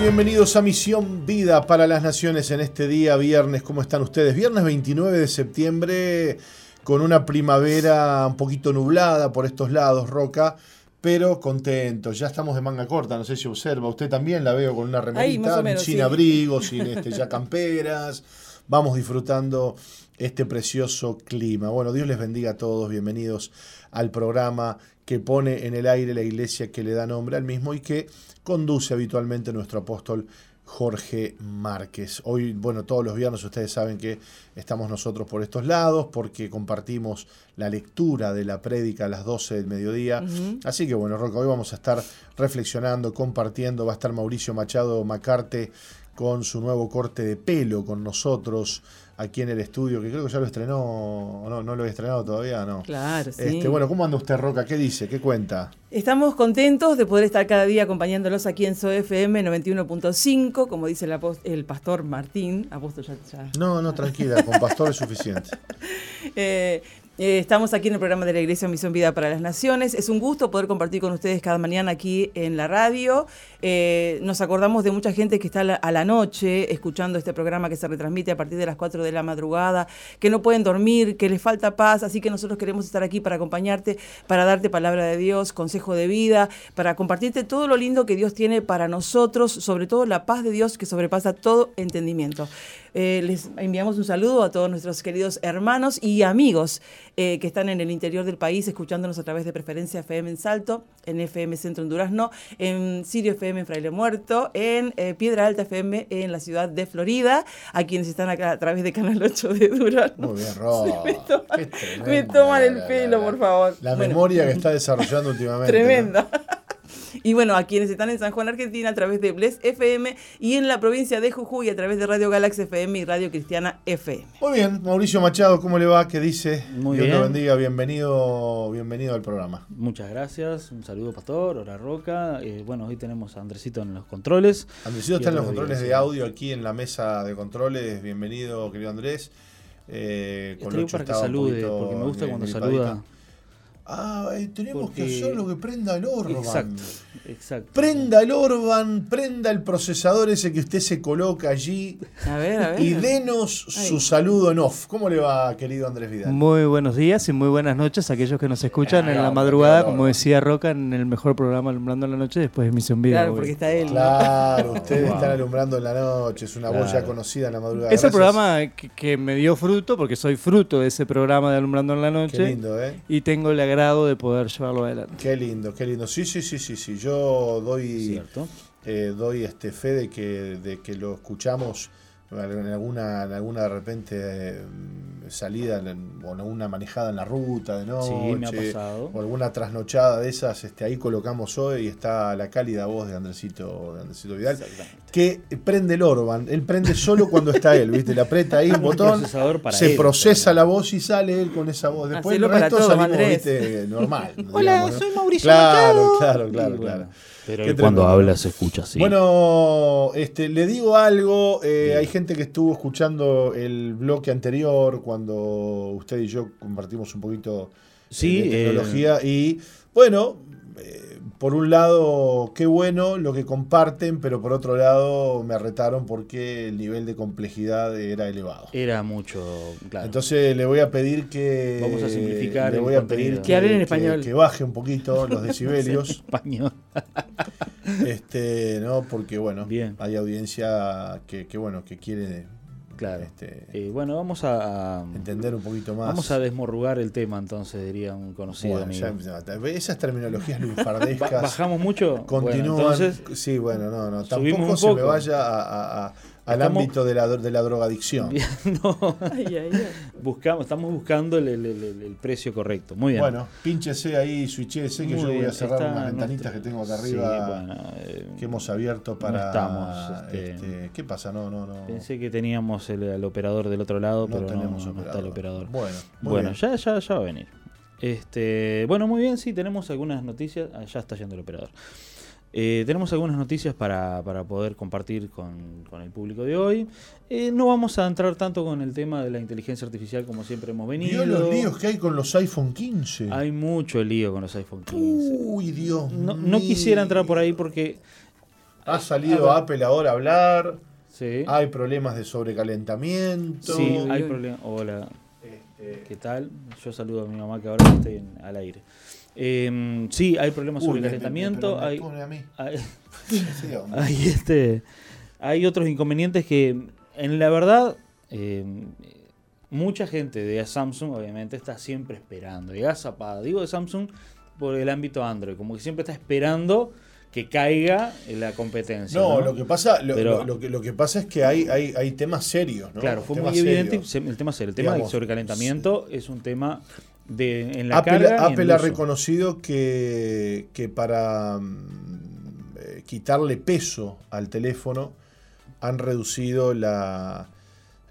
Bienvenidos a Misión Vida para las Naciones en este día viernes. ¿Cómo están ustedes? Viernes 29 de septiembre con una primavera un poquito nublada por estos lados, Roca, pero contentos. Ya estamos de manga corta, no sé si observa. Usted también la veo con una remerita, sin sí. abrigo, sin este, ya camperas. Vamos disfrutando este precioso clima. Bueno, Dios les bendiga a todos. Bienvenidos al programa que pone en el aire la iglesia que le da nombre al mismo y que conduce habitualmente nuestro apóstol Jorge Márquez. Hoy, bueno, todos los viernes ustedes saben que estamos nosotros por estos lados porque compartimos la lectura de la prédica a las 12 del mediodía. Uh -huh. Así que bueno, Roca, hoy vamos a estar reflexionando, compartiendo. Va a estar Mauricio Machado Macarte con su nuevo corte de pelo con nosotros aquí en el estudio, que creo que ya lo estrenó, no, no lo he estrenado todavía, ¿no? Claro, sí. Este, bueno, ¿cómo anda usted, Roca? ¿Qué dice? ¿Qué cuenta? Estamos contentos de poder estar cada día acompañándolos aquí en SOFM 91.5, como dice el, el, pastor Martín. Apóstol ya, ya. No, no, tranquila, con pastor es suficiente. eh, eh, estamos aquí en el programa de la Iglesia Misión Vida para las Naciones. Es un gusto poder compartir con ustedes cada mañana aquí en la radio. Eh, nos acordamos de mucha gente que está a la, a la, noche escuchando este programa que se retransmite a partir de las 4 de la madrugada, que no pueden dormir, que les falta paz. Así que nosotros queremos estar aquí para acompañarte, para darte palabra de Dios, consejo de vida, para compartirte todo lo lindo que Dios tiene para nosotros, sobre todo la paz de Dios que sobrepasa todo entendimiento. Eh, les enviamos un saludo a todos nuestros queridos hermanos y amigos eh, que están en el interior del país escuchándonos a través de Preferencia FM en Salto, en FM Centro en Durazno, en Sirio FM en Fraile Muerto, en eh, Piedra Alta FM en la ciudad de Florida, a quienes están acá a través de Canal 8 de Durazno. Muy bien, Ro. Me toman, me toman el pelo, por favor. La bueno, memoria que está desarrollando últimamente. Tremenda. ¿no? Y bueno, a quienes están en San Juan, Argentina, a través de Bless FM y en la provincia de Jujuy a través de Radio Galaxy FM y Radio Cristiana FM. Muy bien, Mauricio Machado, ¿cómo le va? ¿Qué dice? Muy Dios bien. te bendiga, bienvenido, bienvenido al programa. Muchas gracias, un saludo Pastor, Hora Roca. Eh, bueno, hoy tenemos a Andresito en los controles. Andresito está en los controles de audio aquí en la mesa de controles. Bienvenido, querido Andrés. Eh, con para que salude, porque me gusta cuando saluda. Ah, eh, tenemos Porque... que hacer lo que prenda el Orban. Exacto, exacto. Prenda el Orban, prenda el procesador ese que usted se coloca allí. A ver, a ver. Y denos Ay. su saludo en off. ¿Cómo le va, querido Andrés Vidal? Muy buenos días y muy buenas noches a aquellos que nos escuchan ah, en la madrugada, como decía Roca, en el mejor programa Alumbrando en la Noche después de Misión Vida. Claro, porque está él. Claro, ustedes wow. están alumbrando en la noche, es una claro. voz ya conocida en la madrugada. Ese Gracias. programa que, que, me dio fruto, porque soy fruto de ese programa de Alumbrando en la Noche. Qué lindo, ¿eh? Y tengo el agrado de poder llevarlo adelante. Qué lindo, qué lindo. Sí, sí, sí, sí, sí. Yo doy, eh, doy este fe de que, de que lo escuchamos en alguna, en alguna de repente eh, salida o en alguna manejada en la ruta de noche. Sí, me ha pasado. O alguna trasnochada de esas, este, ahí colocamos hoy y está la cálida voz de Andresito, de Andresito Vidal. Que prende el Orban. Él prende solo cuando está él, ¿viste? Le aprieta ahí un botón, se él, procesa la voz y sale él con esa voz. Después el resto todo, salimos, normal. Hola, digamos, ¿no? soy Mauricio Claro, Machado. claro, claro, claro. Pero cuando habla se escucha así. Bueno, este, le digo algo. Eh, hay gente que estuvo escuchando el bloque anterior cuando usted y yo compartimos un poquito sí, de tecnología. Eh... Y bueno, eh, por un lado, qué bueno lo que comparten, pero por otro lado me retaron porque el nivel de complejidad era elevado. Era mucho, claro. Entonces le voy a pedir que. Vamos a simplificar. Le voy a pedir que, en español. Que, que, baje un poquito los decibelios. español. este, no, porque bueno, Bien. hay audiencia que, que bueno, que quiere Claro. Este, eh, bueno, vamos a, a, entender un poquito más. Vamos a desmorrugar el tema, entonces, diría un conocido bueno, amigo. Ya, esas terminologías lunfardescas. ¿Bajamos mucho? Continúan. Bueno, entonces, sí, bueno, no, no. Tampoco se me vaya a, a, al estamos, ámbito de la, de la drogadicción. no. Ay, ay, ay. Buscamos, estamos buscando el, el, el, el, precio correcto. Muy bien. Bueno, pínchese ahí, switchese, que Muy yo voy a cerrar Está unas ventanitas nuestro- que tengo acá arriba Sí, bueno, eh, que hemos abierto para. no estamos, este, este, ¿Qué pasa? No, no, no. Pensé que teníamos el, el operador del otro lado, no pero no, tenemos no está el operador. Bueno, muy Bueno, bien. ya, ya, ya va a venir. Este, bueno, muy bien, sí, tenemos algunas noticias. Ah, ya está yendo el operador. Eh, tenemos algunas noticias para, para poder compartir con, con el público de hoy. Eh, no vamos a entrar tanto con el tema de la inteligencia artificial como siempre hemos venido. ¿Vio los líos que hay con los iPhone 15? Hay mucho lío con los iPhone 15. Uy, Dios No, no quisiera entrar por ahí porque Ha salido Apple ahora a hablar. Sí. Hay problemas de sobrecalentamiento. Sí, hay problemas. Hola, Este, ¿qué tal? Yo saludo a mi mamá que ahora estoy en- al aire. Eh, sí, hay problemas sobre calentamiento. hay, hay, este, hay otros inconvenientes que, en la verdad, eh, mucha gente de Samsung, obviamente, está siempre esperando. Y agazapada. Digo de Samsung por el ámbito Android, como que siempre está esperando que caiga en la competencia. No, ¿no? lo que pasa, lo, Pero- lo- lo que, lo que pasa es que hay, hay, hay temas serios, ¿no? Claro, fue Temas muy evidente serios. se- el tema serio. El tema Digamos, del sobrecalentamiento es un tema de en la Apple, carga en ha uso. reconocido que, que para mm, eh, quitarle peso al teléfono han reducido la,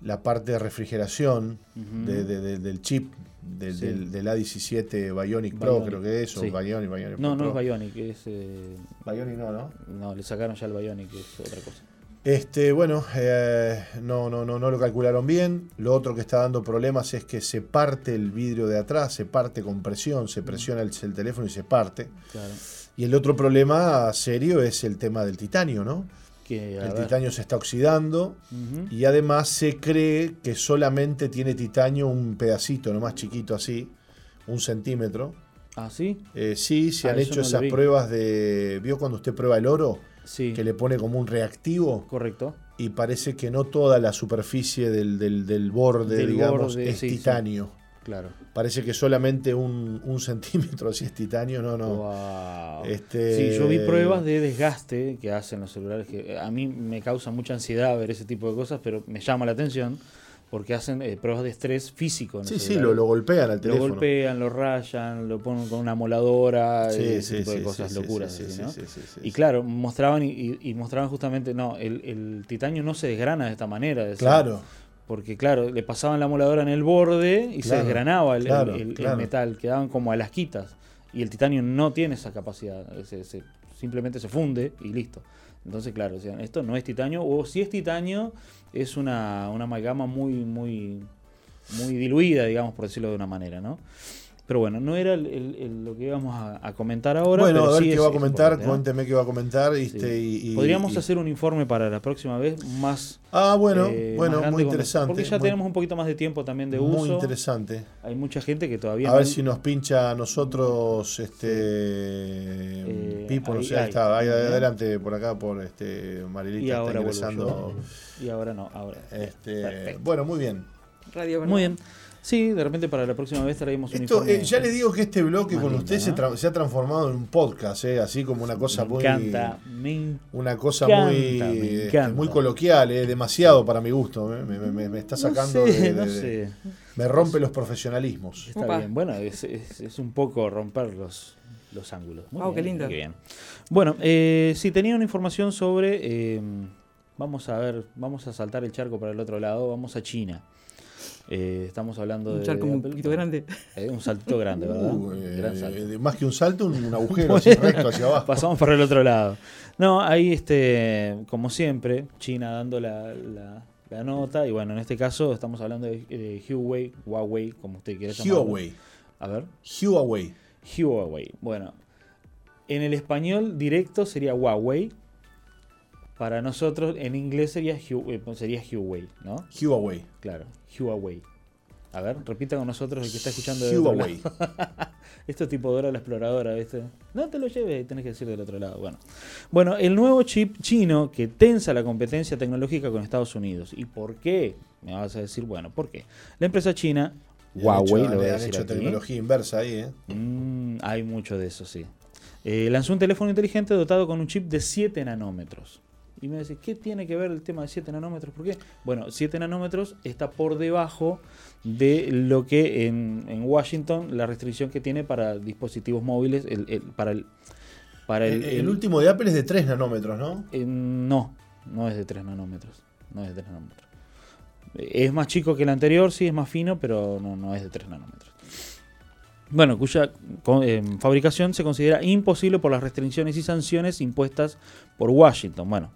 la parte de refrigeración de- de- del chip del, Sí. del, del A17 Bionic Pro, Bionic, creo que es, o sí. Bionic, Bionic No, no Pro. es Bionic, es eh, Bionic no, ¿no? no, le sacaron ya el Bionic, es otra cosa. Este, bueno, eh, no, no, no, no lo calcularon bien. Lo otro que está dando problemas es que se parte el vidrio de atrás, se parte con presión, se presiona el, el teléfono y se parte. Claro. Y el otro problema serio es el tema del titanio, ¿no? Que, El ver, titanio se está oxidando y además se cree que solamente tiene titanio un pedacito, no más chiquito así, un centímetro. Ah, sí, Eh, sí, se Ah, han hecho no esas pruebas de... ¿Vio cuando usted prueba el oro? Sí, Que le pone como un reactivo correcto. y parece que no toda la superficie del, del- del borde, Del digamos, borde, es sí, sí. titanio. Claro. Parece que solamente un, un centímetro si es titanio, no, no. Wow. Este- Sí, yo vi pruebas de desgaste que hacen los celulares que a mí me causa mucha ansiedad ver ese tipo de cosas, pero me llama la atención porque hacen eh, pruebas de estrés físico. en Sí, sí, lo, lo golpean al Lo teléfono. golpean, lo rayan, lo ponen con una moladora, Sí, ese sí, tipo de sí, cosas, locuras. y claro, mostraban y, mostraban justamente, no, el, el titanio no se desgrana de esta manera. decían. Claro, Porque claro, le pasaban la moladora en el borde y se desgranaba el, el- claro, el- el claro. metal, quedaban como a las quitas. Y el titanio no tiene esa capacidad, se- se- simplemente se funde y listo. Entonces, claro, decían, esto no es titanio, o si es titanio, es una, una amalgama muy, muy, muy diluida, digamos, por decirlo de una manera, ¿no? Pero bueno, no era el- el- el- lo que íbamos a, a comentar ahora. bueno, pero a ver sí qué es- va a comentar, cuénteme qué va a comentar. Sí. este, y- y- Podríamos y- hacer un informe para la próxima vez más Ah, bueno, eh, bueno, muy con- interesante. Porque ya muy- tenemos un poquito más de tiempo también de Muy uso. interesante. Hay mucha gente que todavía A no- ver si nos pincha a nosotros, este, Pipo, no sé, ahí está, ahí Muy adelante, por acá, por este, Marilita y está ahora vuelvo ingresando. yo. Y ahora no, ahora. Este, Perfecto. bueno, muy bien. Radio Muy bien. Sí, de repente para la próxima vez traemos un Esto, informe. eh, ya le digo que este bloque con lindo, usted se, ¿no? tra- se ha transformado en un podcast, eh, así como una cosa me muy encanta, me una cosa encanta, muy me este, encanta. muy coloquial, eh, demasiado para mi gusto, eh, me, me- me está sacando no sé, de- de- no de- sé. me rompe los profesionalismos. Está Opa. bien. Bueno, es, es- es un poco romper los, los ángulos. Muy Wow, qué bien, lindo. bien. Bueno, eh, si tenía una información sobre. eh, vamos a ver, vamos a saltar el charco para el otro lado. Vamos a China. Eh, estamos hablando Un de. charco de un poquito grande. Eh, un salto grande, ¿verdad? Uh, eh, Gran salto. de- más que un salto, un, un agujero así recto hacia abajo. Pasamos por el otro lado. No, ahí, este, como siempre, China dando la, la- la nota. Y bueno, en este caso estamos hablando de, de Huawei, Huawei, como usted quiera llamarlo. Huawei. A ver, Huawei. Huawei. Bueno, en el español directo sería Huawei. Para nosotros, en inglés sería, eh, sería Huawei, ¿no? Huawei. Claro, Huawei. A ver, repita con nosotros el que está escuchando otro Huawei. lado. Esto es tipo Dora la exploradora, ¿viste? No te lo lleves, tenés que decir del otro lado. Bueno. bueno, el nuevo chip chino que tensa la competencia tecnológica con Estados Unidos. ¿Y por qué? Me vas a decir, bueno, ¿por qué? La empresa china, Huawei, hecho- lo voy han hecho aquí. tecnología inversa ahí, ¿eh? Mm, hay mucho de eso, sí. Eh, lanzó un teléfono inteligente dotado con un chip de 7 nanómetros. Y me decís, ¿qué tiene que ver el tema de 7 nanómetros? ¿Por qué? Bueno, 7 nanómetros está por debajo de lo que en, en Washington la restricción que tiene para dispositivos móviles, el- el- para el... Para el, El, último de Apple es de 3 nanómetros, ¿no? eh, no, no es de 3 nanómetros. No es de 3 nanómetros. Es más chico que el anterior, sí, es más fino, pero no, no es de 3 nanómetros. Bueno, cuya eh, fabricación se considera imposible por las restricciones y sanciones impuestas por Washington. Bueno,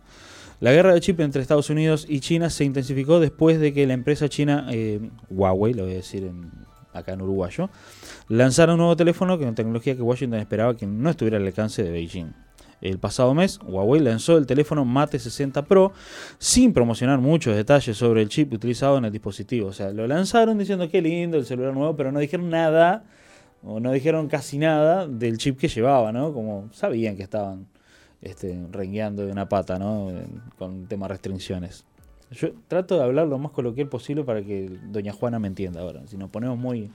la guerra de chip entre Estados Unidos y China se intensificó después de que la empresa china eh, Huawei, lo voy a decir en- acá en uruguayo, lanzara un nuevo teléfono con tecnología que Washington esperaba que no estuviera al alcance de Beijing. El pasado mes, Huawei lanzó el teléfono Mate 60 Pro sin promocionar muchos detalles sobre el chip utilizado en el dispositivo. O sea, lo lanzaron diciendo que lindo el celular nuevo, pero no dijeron nada, o no dijeron casi nada del chip que llevaba, ¿no? Como sabían que estaban este, rengueando de una pata, ¿no? Con tema restricciones. Yo trato de hablar lo más coloquial posible para que doña Juana me entienda ahora. Si nos ponemos muy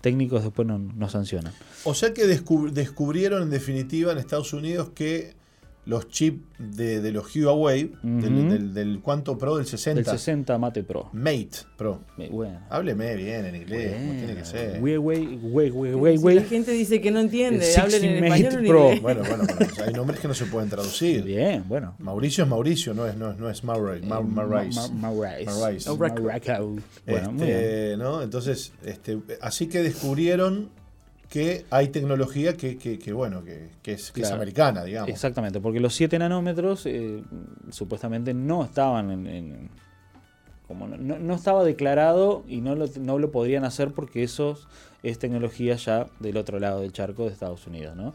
técnicos después no, nos sancionan. O sea que descubrieron en definitiva en Estados Unidos que los chips de, de los Huawei, del, del, ¿cuánto Pro? Del 60. Del 60 Mate Pro. Mate Pro. Bueno. Hábleme bien en inglés, como tiene que ser. Huawei, Huawei, si la gente dice que no entiende, hablen en español Pro. Bueno, bueno, bueno, hay nombres que no se pueden traducir. Bien, bueno. Mauricio es Mauricio, no es, no es, no es Maurice. Maurice. Maurice. Bueno, este, ¿no? Entonces, este, así que descubrieron que hay tecnología que, que, bueno, que, es, es, americana, digamos. Exactamente, porque los 7 nanómetros eh, supuestamente no estaban en... como no, no, estaba declarado y no lo, no lo podrían hacer porque eso es tecnología ya del otro lado del charco de Estados Unidos, ¿no?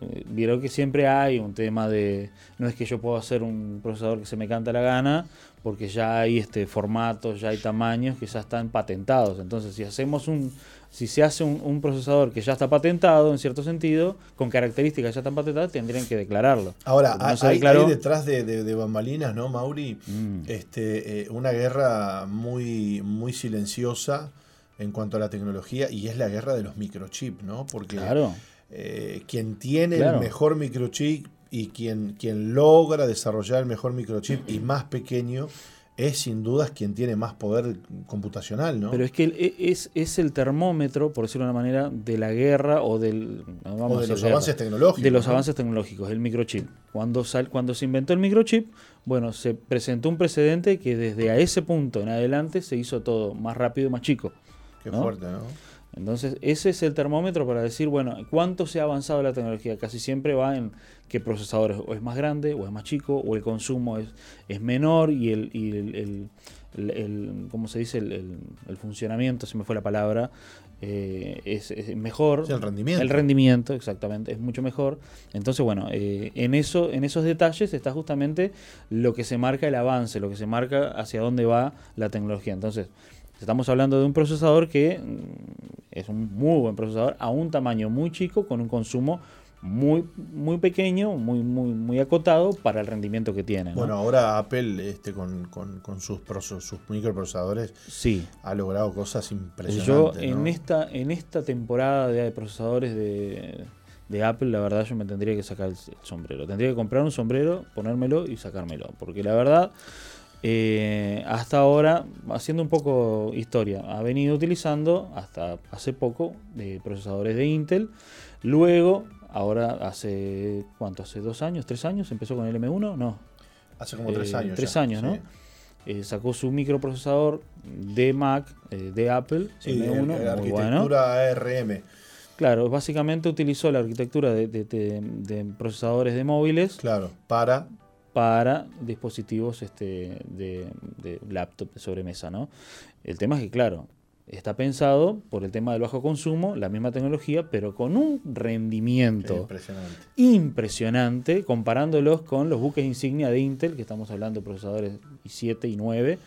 Eh, vieron que siempre hay un tema de, no es que yo puedo hacer un procesador que se me canta la gana, porque ya hay este formatos, ya hay tamaños que ya están patentados. Entonces, si hacemos un, si se hace un, procesador que ya está patentado en cierto sentido, con características ya están patentadas, tendrían que declararlo. Ahora, hay, detrás de, bambalinas, ¿no, Mauri? Mm. Este, eh, una guerra muy, muy silenciosa en cuanto a la tecnología y es la guerra de los microchips, ¿no? Porque eh, quien tiene el mejor microchip y quien, quien logra desarrollar el mejor microchip y más pequeño es sin dudas quien tiene más poder computacional, ¿no? Pero es que e, es, es el termómetro, por decirlo de una manera, de la guerra o, del, de los avances tecnológicos. De los avances tecnológicos, el microchip. Cuando, sal, cuando se inventó el microchip, bueno, se presentó un precedente que desde a ese punto en adelante se hizo todo más rápido y más chico. Qué fuerte, ¿no? Entonces, ese es el termómetro para decir, bueno, ¿cuánto se ha avanzado la tecnología? Casi siempre va en qué procesador es, o es más grande o es más chico, o el consumo es, es menor y el, y el, el, ¿cómo se dice? El, funcionamiento, se me fue la palabra, eh, es, mejor. el rendimiento. El rendimiento, exactamente, es mucho mejor. Entonces, bueno, eh, en, eso, en esos detalles está justamente lo que se marca el avance, lo que se marca hacia dónde va la tecnología. Entonces, Estamos hablando de un procesador que mm, es un muy buen procesador a un tamaño muy chico con un consumo muy muy pequeño, muy muy muy acotado para el rendimiento que tiene. Bueno, ahora Apple este con, sus sus microprocesadores sí. ha logrado cosas impresionantes. Yo en esta en esta temporada de procesadores de, de Apple, la verdad yo me tendría que sacar el sombrero. Tendría que comprar un sombrero, ponérmelo y sacármelo, porque la verdad eh, hasta ahora, haciendo un poco historia, ha venido utilizando hasta hace poco de procesadores de Intel. Luego, ahora hace, ¿cuánto? ¿Hace dos años? ¿Tres años? ¿Empezó con el M1? No. Hace como tres eh, años. Tres años, ¿no? Eh, sacó su microprocesador de Mac, de Apple, M1, la arquitectura ARM. Claro, básicamente utilizó la arquitectura de, de, procesadores de móviles. Claro, para para dispositivos este, de, laptop de sobremesa. ¿no? El tema es que, claro, está pensado por el tema del bajo consumo, la misma tecnología, pero con un rendimiento impresionante. impresionante comparándolos con los buques insignia de Intel, que estamos hablando de procesadores i7 y 9.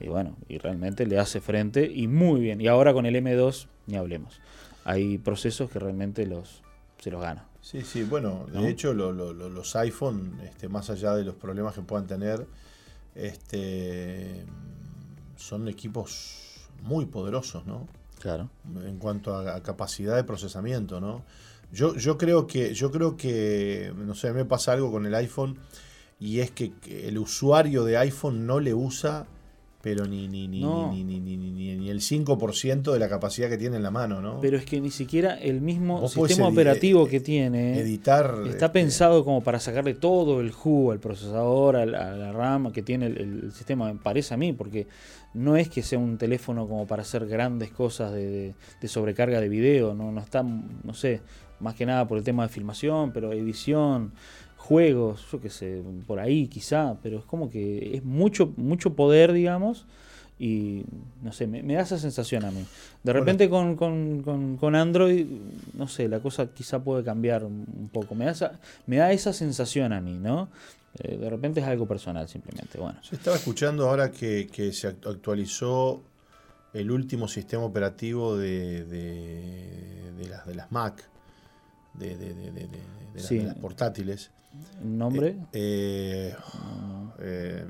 Y bueno, y realmente le hace frente y muy bien. Y ahora con el M2 ni hablemos. Hay procesos que realmente los, se los gana. Sí, sí, bueno, de hecho los iPhone, este, más allá de los problemas que puedan tener, este, son equipos muy poderosos, ¿no? Claro. En cuanto a, capacidad de procesamiento, ¿no? Yo, yo creo que, yo creo que, no sé, me pasa algo con el iPhone y es que el usuario de iPhone no le usa pero ni, ni, ni, ni, ni, ni, ni, el 5% de la capacidad que tiene en la mano, ¿no? Pero es que ni siquiera el mismo sistema operativo que tiene editar está este, pensado como para sacarle todo el jugo al procesador, a la, RAM que tiene el, sistema, me parece a mí, porque no es que sea un teléfono como para hacer grandes cosas de, de sobrecarga de video, no, no está, no sé, más que nada por el tema de filmación, pero edición juegos, yo qué sé, por ahí quizá, pero es como que es mucho, mucho poder, digamos, y no sé, me, da esa sensación a mí. De repente con, con, con, Android, no sé, la cosa quizá puede cambiar un poco. Me da esa, me da esa sensación a mí, ¿no? Eh, de repente es algo personal simplemente. Bueno. Yo estaba escuchando ahora que, que se actualizó el último sistema operativo de, de, de, las, de las Mac, de, de las, portátiles. ¿Nombre? Eh, eh,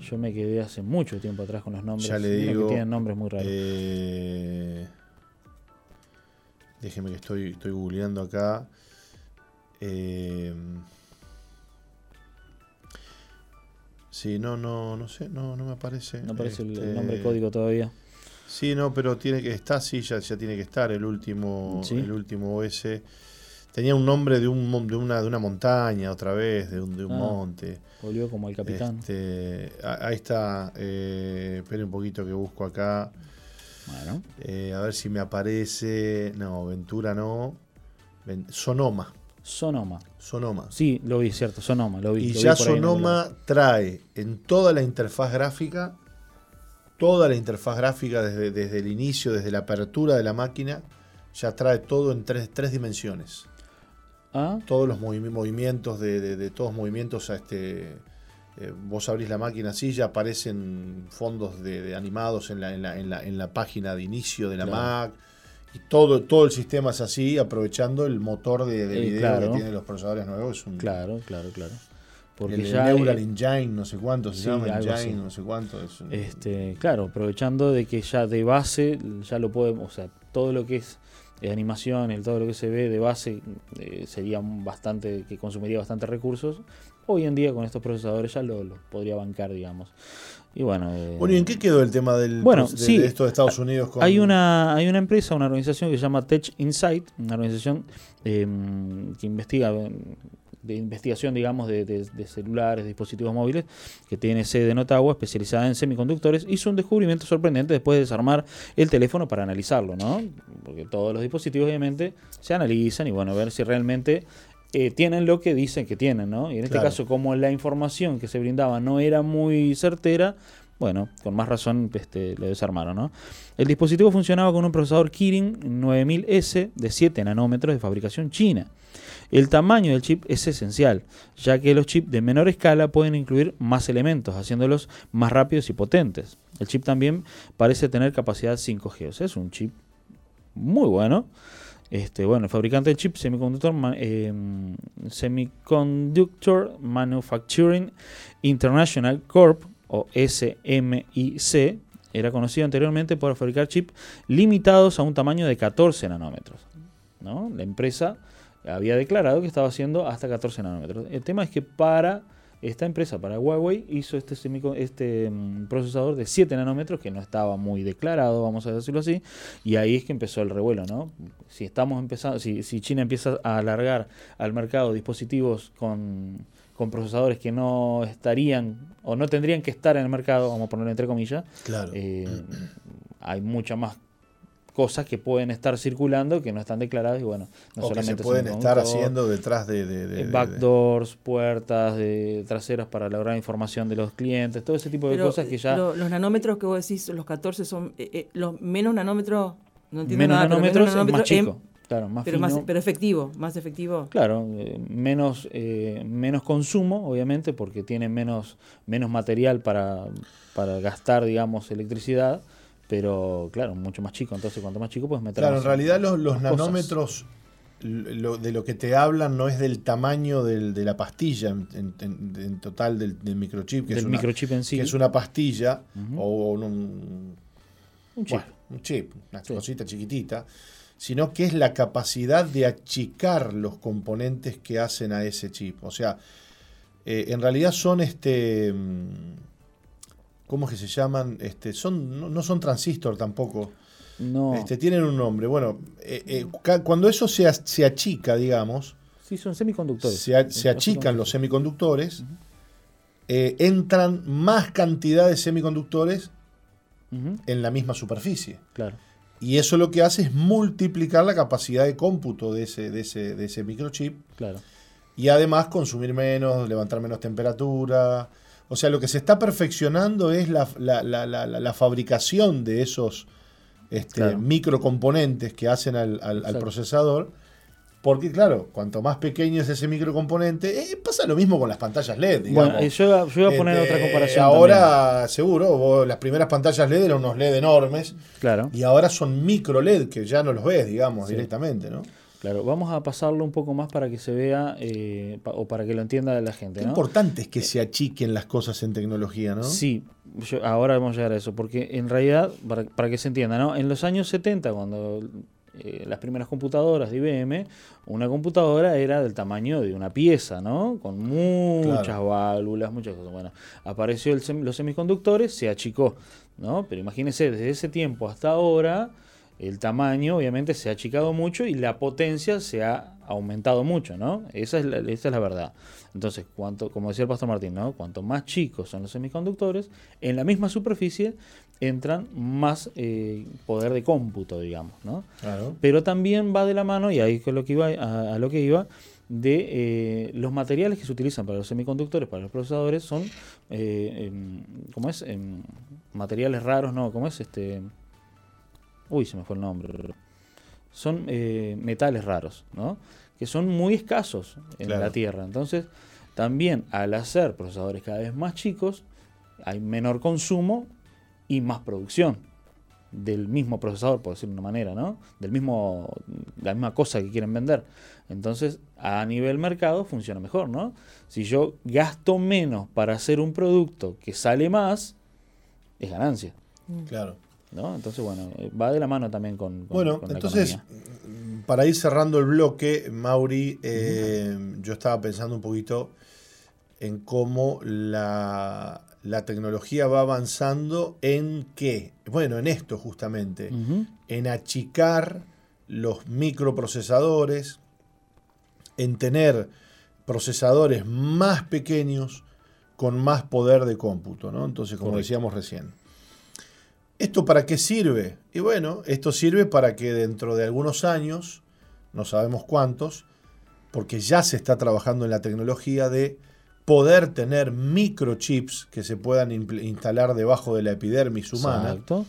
Yo me quedé hace mucho tiempo atrás con los nombres. Ya le digo. Que tienen nombres muy raros. Eh, déjeme que estoy, estoy googleando acá. Eh, sí, no, no, no sé, no, no me aparece. No aparece el este, nombre código todavía. Sí, no, pero tiene que estar, sí, ya, ya tiene que estar el último, el último OS. Tenía un nombre de, un, de, una, de una montaña otra vez, de un, de un ah, monte. Volvió como el capitán. Este, ahí está. Eh, espere un poquito que busco acá. Bueno. Eh, a ver si me aparece. No, Ventura no. Sonoma. Sonoma. Sonoma. Sí, lo vi, cierto. Sonoma, lo vi. Y ya Sonoma trae en toda la interfaz gráfica, toda la interfaz gráfica desde, desde el inicio, desde la apertura de la máquina, ya trae todo en tres, tres dimensiones. ¿Ah? Todos los movimientos de, de, todos movimientos a este eh, vos abrís la máquina así, ya aparecen fondos de, animados en la, en, la, en, la, en la, página de inicio de la Mac. Y todo, todo el sistema es así, aprovechando el motor de, video que tienen los procesadores nuevos. claro, claro, claro. Porque el ya Neural Engine, no sé cuánto se llama, Engine, no sé cuánto. este, claro, aprovechando de que ya de base, ya lo podemos, o sea, todo lo que es de animación, el todo lo que se ve de base eh, sería bastante, que consumiría bastante recursos. Hoy en día con estos procesadores ya lo, podría bancar, digamos. Y bueno, eh, bueno, ¿y en qué quedó el tema del bueno, de, esto de Estados Unidos? Hay, una, hay una empresa, una organización que se llama Tech Insight, una organización em, que investiga de investigación, digamos, de, celulares, dispositivos móviles, que tiene sede en Ottawa, especializada en semiconductores, hizo un descubrimiento sorprendente después de desarmar el teléfono para analizarlo, ¿no? Porque todos los dispositivos, obviamente, se analizan y, bueno, ver si realmente eh, tienen lo que dicen que tienen, ¿no? Y en este caso, como la información que se brindaba no era muy certera, bueno, con más razón este, lo desarmaron, ¿no? El dispositivo funcionaba con un procesador Kirin 9000S de 7 nanómetros de fabricación china. El tamaño del chip es esencial, ya que los chips de menor escala pueden incluir más elementos, haciéndolos más rápidos y potentes. El chip también parece tener capacidad 5G, o sea, es un chip muy bueno. Este, bueno, el fabricante del chip Semiconductor, eh, Semiconductor Manufacturing International Corp, o SMIC, era conocido anteriormente por fabricar chips limitados a un tamaño de 14 nanómetros. ¿no? La empresa había declarado que estaba haciendo hasta 14 nanómetros. El tema es que para esta empresa, para Huawei, hizo este, este mm, procesador de 7 nanómetros que no estaba muy declarado, vamos a decirlo así, y ahí es que empezó el revuelo, ¿no? Si estamos empezando, si, si China empieza a alargar al mercado dispositivos con, con procesadores que no estarían o no tendrían que estar en el mercado, vamos a ponerlo entre comillas, claro. Eh, hay mucha más cosas que pueden estar circulando que no están declaradas y bueno, no o solamente que se pueden estar haciendo detrás de, de, backdoors, puertas de traseras para lograr información de los clientes, todo ese tipo de cosas que ya los nanómetros que vos decís, los 14 son eh, eh, los menos nanómetros, no entiendo menos nada, nanómetros, menos nanómetros más chico. claro, más pero, más, pero efectivo, más efectivo. Claro, eh, menos, menos consumo, obviamente, porque tiene menos, menos material para, para gastar, digamos, electricidad pero claro, mucho más chico, entonces cuanto más chico puedes meter Claro, en realidad los, nanómetros de lo que te hablan no es del tamaño de la pastilla en, total del, microchip, que, es una, microchip en sí. que es una pastilla o un, un chip, un chip una cosita chiquitita, sino que es la capacidad de achicar los componentes que hacen a ese chip. O sea, eh, en realidad son este ¿Cómo es que se llaman? Este, son, no, son transistor tampoco. No. Este, tienen un nombre. Bueno, eh, eh, cuando eso se, se, achica, digamos. Sí, son semiconductores. Se, achican los semiconductores. Eh, entran más cantidad de semiconductores en la misma superficie. Claro. Y eso lo que hace es multiplicar la capacidad de cómputo de ese, de ese, de ese microchip. Claro. Y además consumir menos, levantar menos temperatura O sea, lo que se está perfeccionando es la, la- la- la- la- la fabricación de esos este, Claro. microcomponentes que hacen al, al- al Exacto. procesador. Porque, claro, cuanto más pequeño es ese microcomponente, eh, pasa lo mismo con las pantallas LED. Digamos. Bueno, yo, iba- yo iba a poner Este, otra comparación. Ahora, seguro, vos- las primeras pantallas LED eran unos LED enormes. Claro. y ahora son micro LED que ya no los ves, digamos, Sí. directamente, ¿no? Claro, vamos a pasarlo un poco más para que se vea eh, pa- o para que lo entienda la gente. Qué ¿no? importante es que se achiquen las cosas en tecnología, ¿no? Sí, yo- ahora vamos a llegar a eso, porque en realidad, para, para que se entienda, ¿no? en los años 70, cuando eh, las primeras computadoras de IBM, una computadora era del tamaño de una pieza, ¿no? Con muchas Claro. válvulas, muchas cosas. Bueno, apareció el sem- los semiconductores, se achicó, ¿no? Pero imagínense, desde ese tiempo hasta ahora, el tamaño obviamente se ha achicado mucho y la potencia se ha aumentado mucho, ¿no? Esa es la, esa es la verdad. Entonces, cuanto, como decía el pastor Martín, ¿no? Cuanto más chicos son los semiconductores, en la misma superficie entran más eh, poder de cómputo, digamos, ¿no? Claro. Pero también va de la mano, y ahí es lo que iba, a, a lo que iba, de eh, los materiales que se utilizan para los semiconductores, para los procesadores, son, eh, em, ¿cómo es? Em, materiales raros, no, ¿cómo es? Este, uy, se me fue el nombre. Son eh, metales raros, ¿no? Que son muy escasos en Claro. la Tierra. Entonces, también al hacer procesadores cada vez más chicos, hay menor consumo y más producción del mismo procesador, por decirlo de una manera, ¿no? Del mismo, la misma cosa que quieren vender. Entonces, a nivel mercado funciona mejor, ¿no? Si yo gasto menos para hacer un producto que sale más, es ganancia, Claro. ¿No? Entonces, bueno, eh, va de la mano también con, con- Bueno, con la entonces, economía. para ir cerrando el bloque, Mauri, eh, yo estaba pensando un poquito en cómo la, la tecnología va avanzando en qué. Bueno, en esto justamente, en achicar los microprocesadores, en tener procesadores más pequeños con más poder de cómputo, ¿no? Entonces, como Correcto. decíamos recién. ¿Esto para qué sirve? Y bueno, esto sirve para que dentro de algunos años, no sabemos cuántos, porque ya se está trabajando en la tecnología de poder tener microchips que se puedan instalar debajo de la epidermis humana Exacto.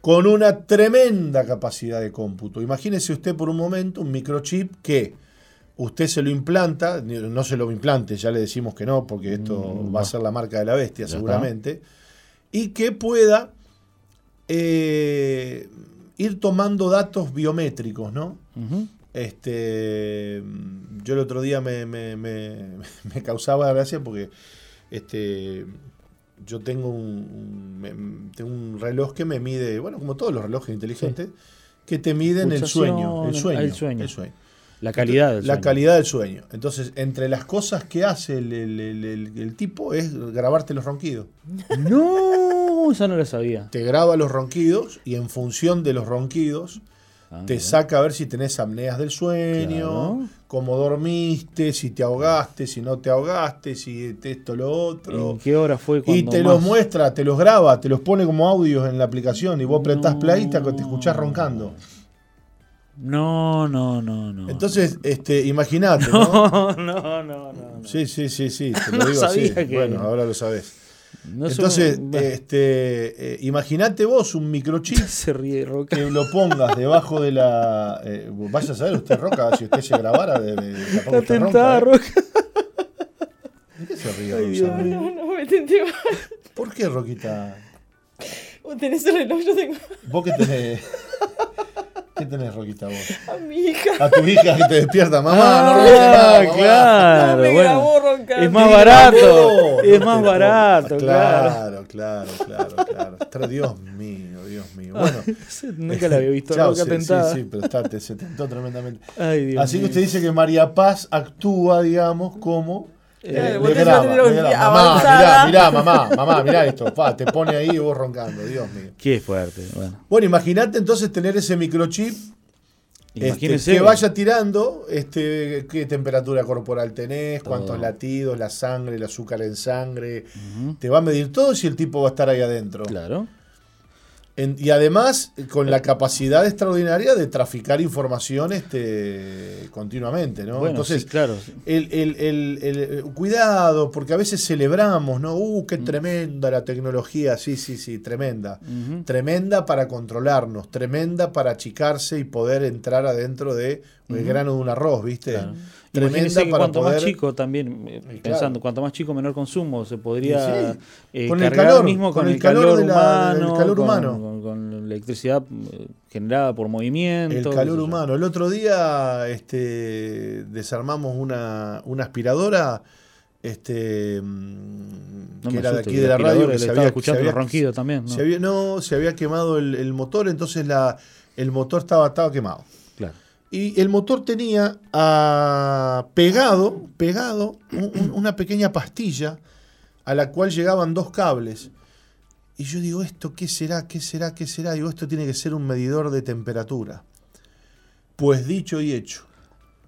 con una tremenda capacidad de cómputo. Imagínese usted por un momento un microchip que usted se lo implanta, no se lo implante, ya le decimos que no, porque esto Mm, va a ser la marca de la bestia Ya seguramente, y que pueda eh, ir tomando datos biométricos, ¿no? Este, yo el otro día me, me- me- me causaba gracia porque este, yo tengo un, tengo un reloj que me mide, bueno, como todos los relojes inteligentes, que te miden el sueño, el sueño, el sueño. el sueño. La calidad del La sueño. calidad del sueño. Entonces, entre las cosas que hace el- el tipo es grabarte los ronquidos. No, esa no la sabía. Te graba los ronquidos y en función de los ronquidos Ah, te saca a ver si tenés apneas del sueño, Claro. cómo dormiste, si te ahogaste, si no te ahogaste, si esto, lo otro. ¿En qué hora fue cuando Y te más? los muestra, te los graba, te los pone como audios en la aplicación y vos apretás No. play y te, te escuchás roncando. No, no, no, no. Entonces, este, imagínate, ¿no? No, no, no, no. no. Sí, sí, sí, sí, te lo No digo así. que- Bueno, ahora lo sabes. No Entonces, bueno, este, eh, imagínate vos un microchip se ríe Roca. que lo pongas debajo de la. eh, vaya a saber usted, Roca, si usted se grabara. De, de- que Está usted tentada, ronca, ¿eh? Roca. ¿De qué se ríe, Ay, mío. No, no, me tenté mal. ¿Por qué, Roquita? Vos tenés el reloj, yo tengo ¿Vos qué tenés? ¿Qué tenés, Roquita, vos? a mi hija. A tu hija que te despierta, mamá, Ah, no mamá. claro. No me bueno. grabó. Es más barato. es más barato, claro. Claro, claro, claro, claro. Dios mío, Dios mío. Bueno. Nunca la había visto Chao, Roca sí, tentada. Sí, sí, pero está, te- se tentó tremendamente. Ay, Dios Así que mío. usted dice que María Paz actúa, digamos, como. Eh, Mamá, mirá, mirá, mamá, mamá, mirá esto. Pa, te pone ahí y vos roncando, Dios mío. Qué fuerte. Bueno, Bueno, imagínate entonces tener ese microchip este, que vaya tirando este, qué temperatura corporal tenés, Todo. cuántos latidos, la sangre, el azúcar en sangre. Te va a medir todo si el tipo va a estar ahí adentro. Claro. En- y además con la capacidad extraordinaria de traficar información este, continuamente, ¿no? Bueno, Entonces, sí, claro. el, el- el- el- el- cuidado, porque a veces celebramos, ¿no? Uh, qué tremenda la tecnología, sí, sí, sí, tremenda. Tremenda para controlarnos, tremenda para achicarse y poder entrar adentro de el grano de un arroz, ¿viste? Claro. Tremenda que para cuanto poder... más chico también, eh, claro. pensando, cuanto más chico, menor consumo, se podría Sí, eh, con el cargar calor, mismo con con, el el calor calor, de la- humano, calor con, humano. con- con electricidad eh, generada por movimiento. El calor humano. El otro día este, desarmamos una, una aspiradora este, mm, No que era de aquí de la el radio. Que se había, escuchando se había- los ronquidos también, ¿no? Se había, no, se había quemado el, el motor, entonces la, el motor estaba, estaba quemado. Y el motor tenía ah, pegado, pegado un- un- una pequeña pastilla a la cual llegaban dos cables. Y yo digo, ¿esto qué será? ¿Qué será? ¿Qué será? Digo, esto tiene que ser un medidor de temperatura. Pues dicho y hecho.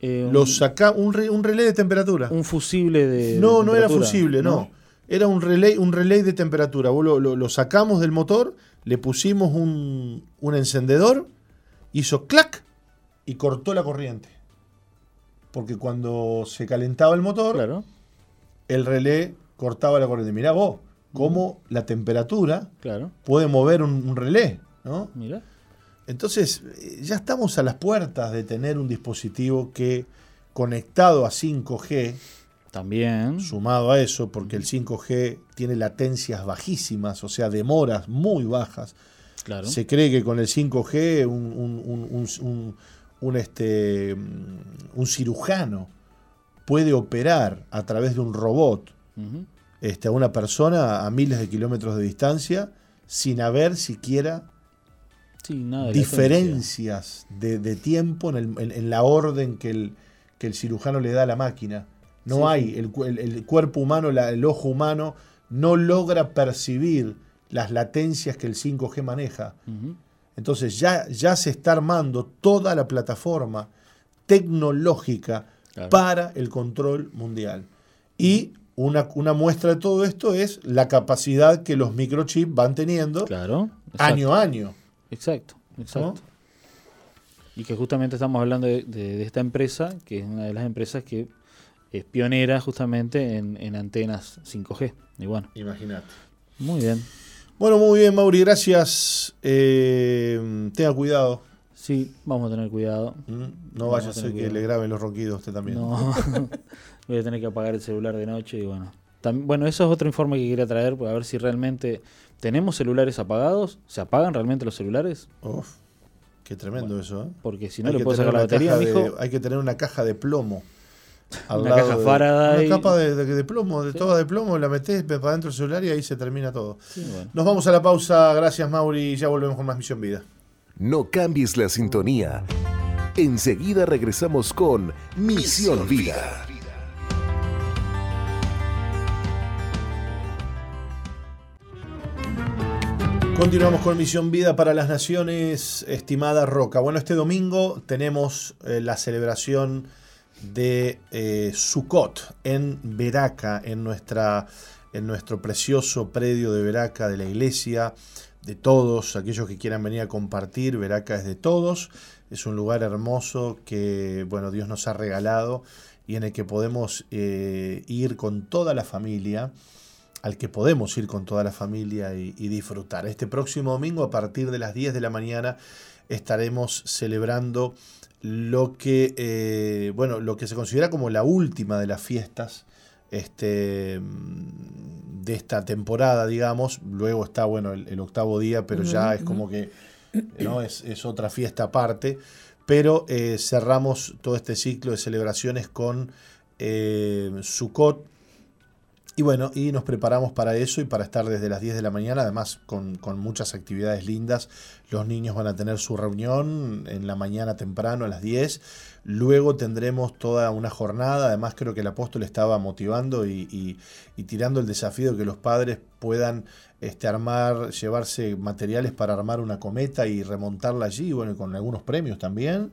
Eh, Lo un, saca un, re- un relé de temperatura. un fusible de. no, de no era fusible, no. Era un relay, un relay de temperatura. Lo, lo- lo sacamos del motor, le pusimos un, un encendedor, hizo clac y cortó la corriente. Porque cuando se calentaba el motor, Claro, el relé cortaba la corriente. Mirá vos, cómo la temperatura claro. puede mover un, un relé, ¿no? Mira. Entonces, eh, ya estamos a las puertas de tener un dispositivo que, conectado a 5G, También. sumado a eso, porque el 5G tiene latencias bajísimas, o sea, demoras muy bajas. Claro. Se cree que con el 5G un, un- un- un- este, un cirujano puede operar a través de un robot este, a una persona a miles de kilómetros de distancia sin haber siquiera Sí, nada de diferencias de, de tiempo en, el- en- en la orden que el, que el cirujano le da a la máquina. No Sí, hay, el, cu- el- el cuerpo humano, la- el ojo humano, no logra percibir las latencias que el 5G maneja. Entonces ya, ya se está armando toda la plataforma tecnológica Claro. para el control mundial. Y una, una muestra de todo esto es la capacidad que los microchips van teniendo Claro. año a año. Exacto, exacto. Y que justamente estamos hablando de, de- de esta empresa, que es una de las empresas que es pionera justamente en, en antenas 5G. Y bueno, Imagínate. muy bien. Bueno, muy bien, Mauri, gracias. Eh, tenga cuidado. Sí, vamos a tener cuidado. ¿m? No vaya a a ser que le graben los ronquidos a usted también. No, voy a tener que apagar el celular de noche y bueno. Bueno, eso es otro informe que quería traer, para ver si realmente tenemos celulares apagados. ¿Se apagan realmente los celulares? Uf, qué tremendo eso, ¿eh? Porque si no Hay le puedo sacar la batería, de- mijo. hay que tener una caja de plomo. Al Una lado caja de- Faraday. Una capa de, de- de plomo, de Sí. toda de plomo, la metés para adentro del celular y ahí se termina todo. Sí, bueno. Nos vamos a la pausa. Gracias, Mauri. Ya volvemos con más Misión Vida. No cambies la sintonía. Enseguida regresamos con Misión Vida. Continuamos con Misión Vida para las Naciones, estimada Roca. Bueno, este domingo tenemos eh, la celebración de eh, Sukkot en Veraca, en, nuestra, en nuestro precioso predio de Veraca, de la iglesia, de todos, aquellos que quieran venir a compartir. Veraca es de todos, es un lugar hermoso que, bueno, Dios nos ha regalado y en el que podemos eh, ir con toda la familia al que podemos ir con toda la familia y, y disfrutar. Este próximo domingo, a partir de las 10 de la mañana, estaremos celebrando lo que, eh, bueno, lo que se considera como la última de las fiestas este, mm, de esta temporada, digamos. Luego está, bueno, el, el octavo día, pero ya es como que ¿no? es, es otra fiesta aparte. Pero eh, cerramos todo este ciclo de celebraciones con eh, Sukkot, y bueno, y nos preparamos para eso y para estar desde las 10 de la mañana, además con, muchas actividades lindas. Los niños van a tener su reunión en la mañana temprano a las 10. Luego tendremos toda una jornada, además creo que el apóstol estaba motivando y, tirando el desafío de que los padres puedan este, armar, llevarse materiales para armar una cometa y remontarla allí, bueno, con algunos premios también.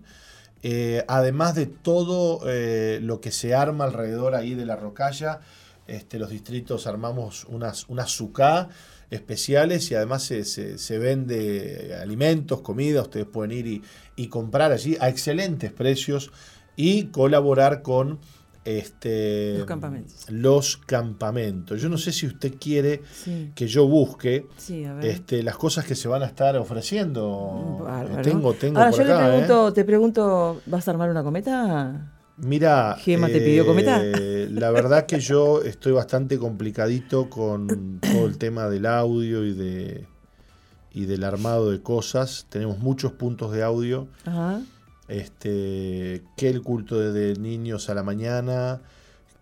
Eh, además de todo eh, lo que se arma alrededor ahí de la rocalla, este, los distritos armamos unas, una sucá especiales y además se, se- se vende alimentos, comida, ustedes pueden ir y, y comprar allí a excelentes precios y colaborar con este, Los campamentos. los campamentos. Yo no sé si usted quiere Sí, que yo busque sí, este, las cosas que se van a estar ofreciendo. Bárbaro. Tengo, tengo Ahora por yo le acá, ¿eh? pregunto, te pregunto, ¿vas a armar una cometa? Mira, Gema, ¿te pidió cometa? eh, la verdad que yo estoy bastante complicadito con todo el tema del audio y de y del armado de cosas. Tenemos muchos puntos de audio. Ajá. Este, que el culto de, niños a la mañana,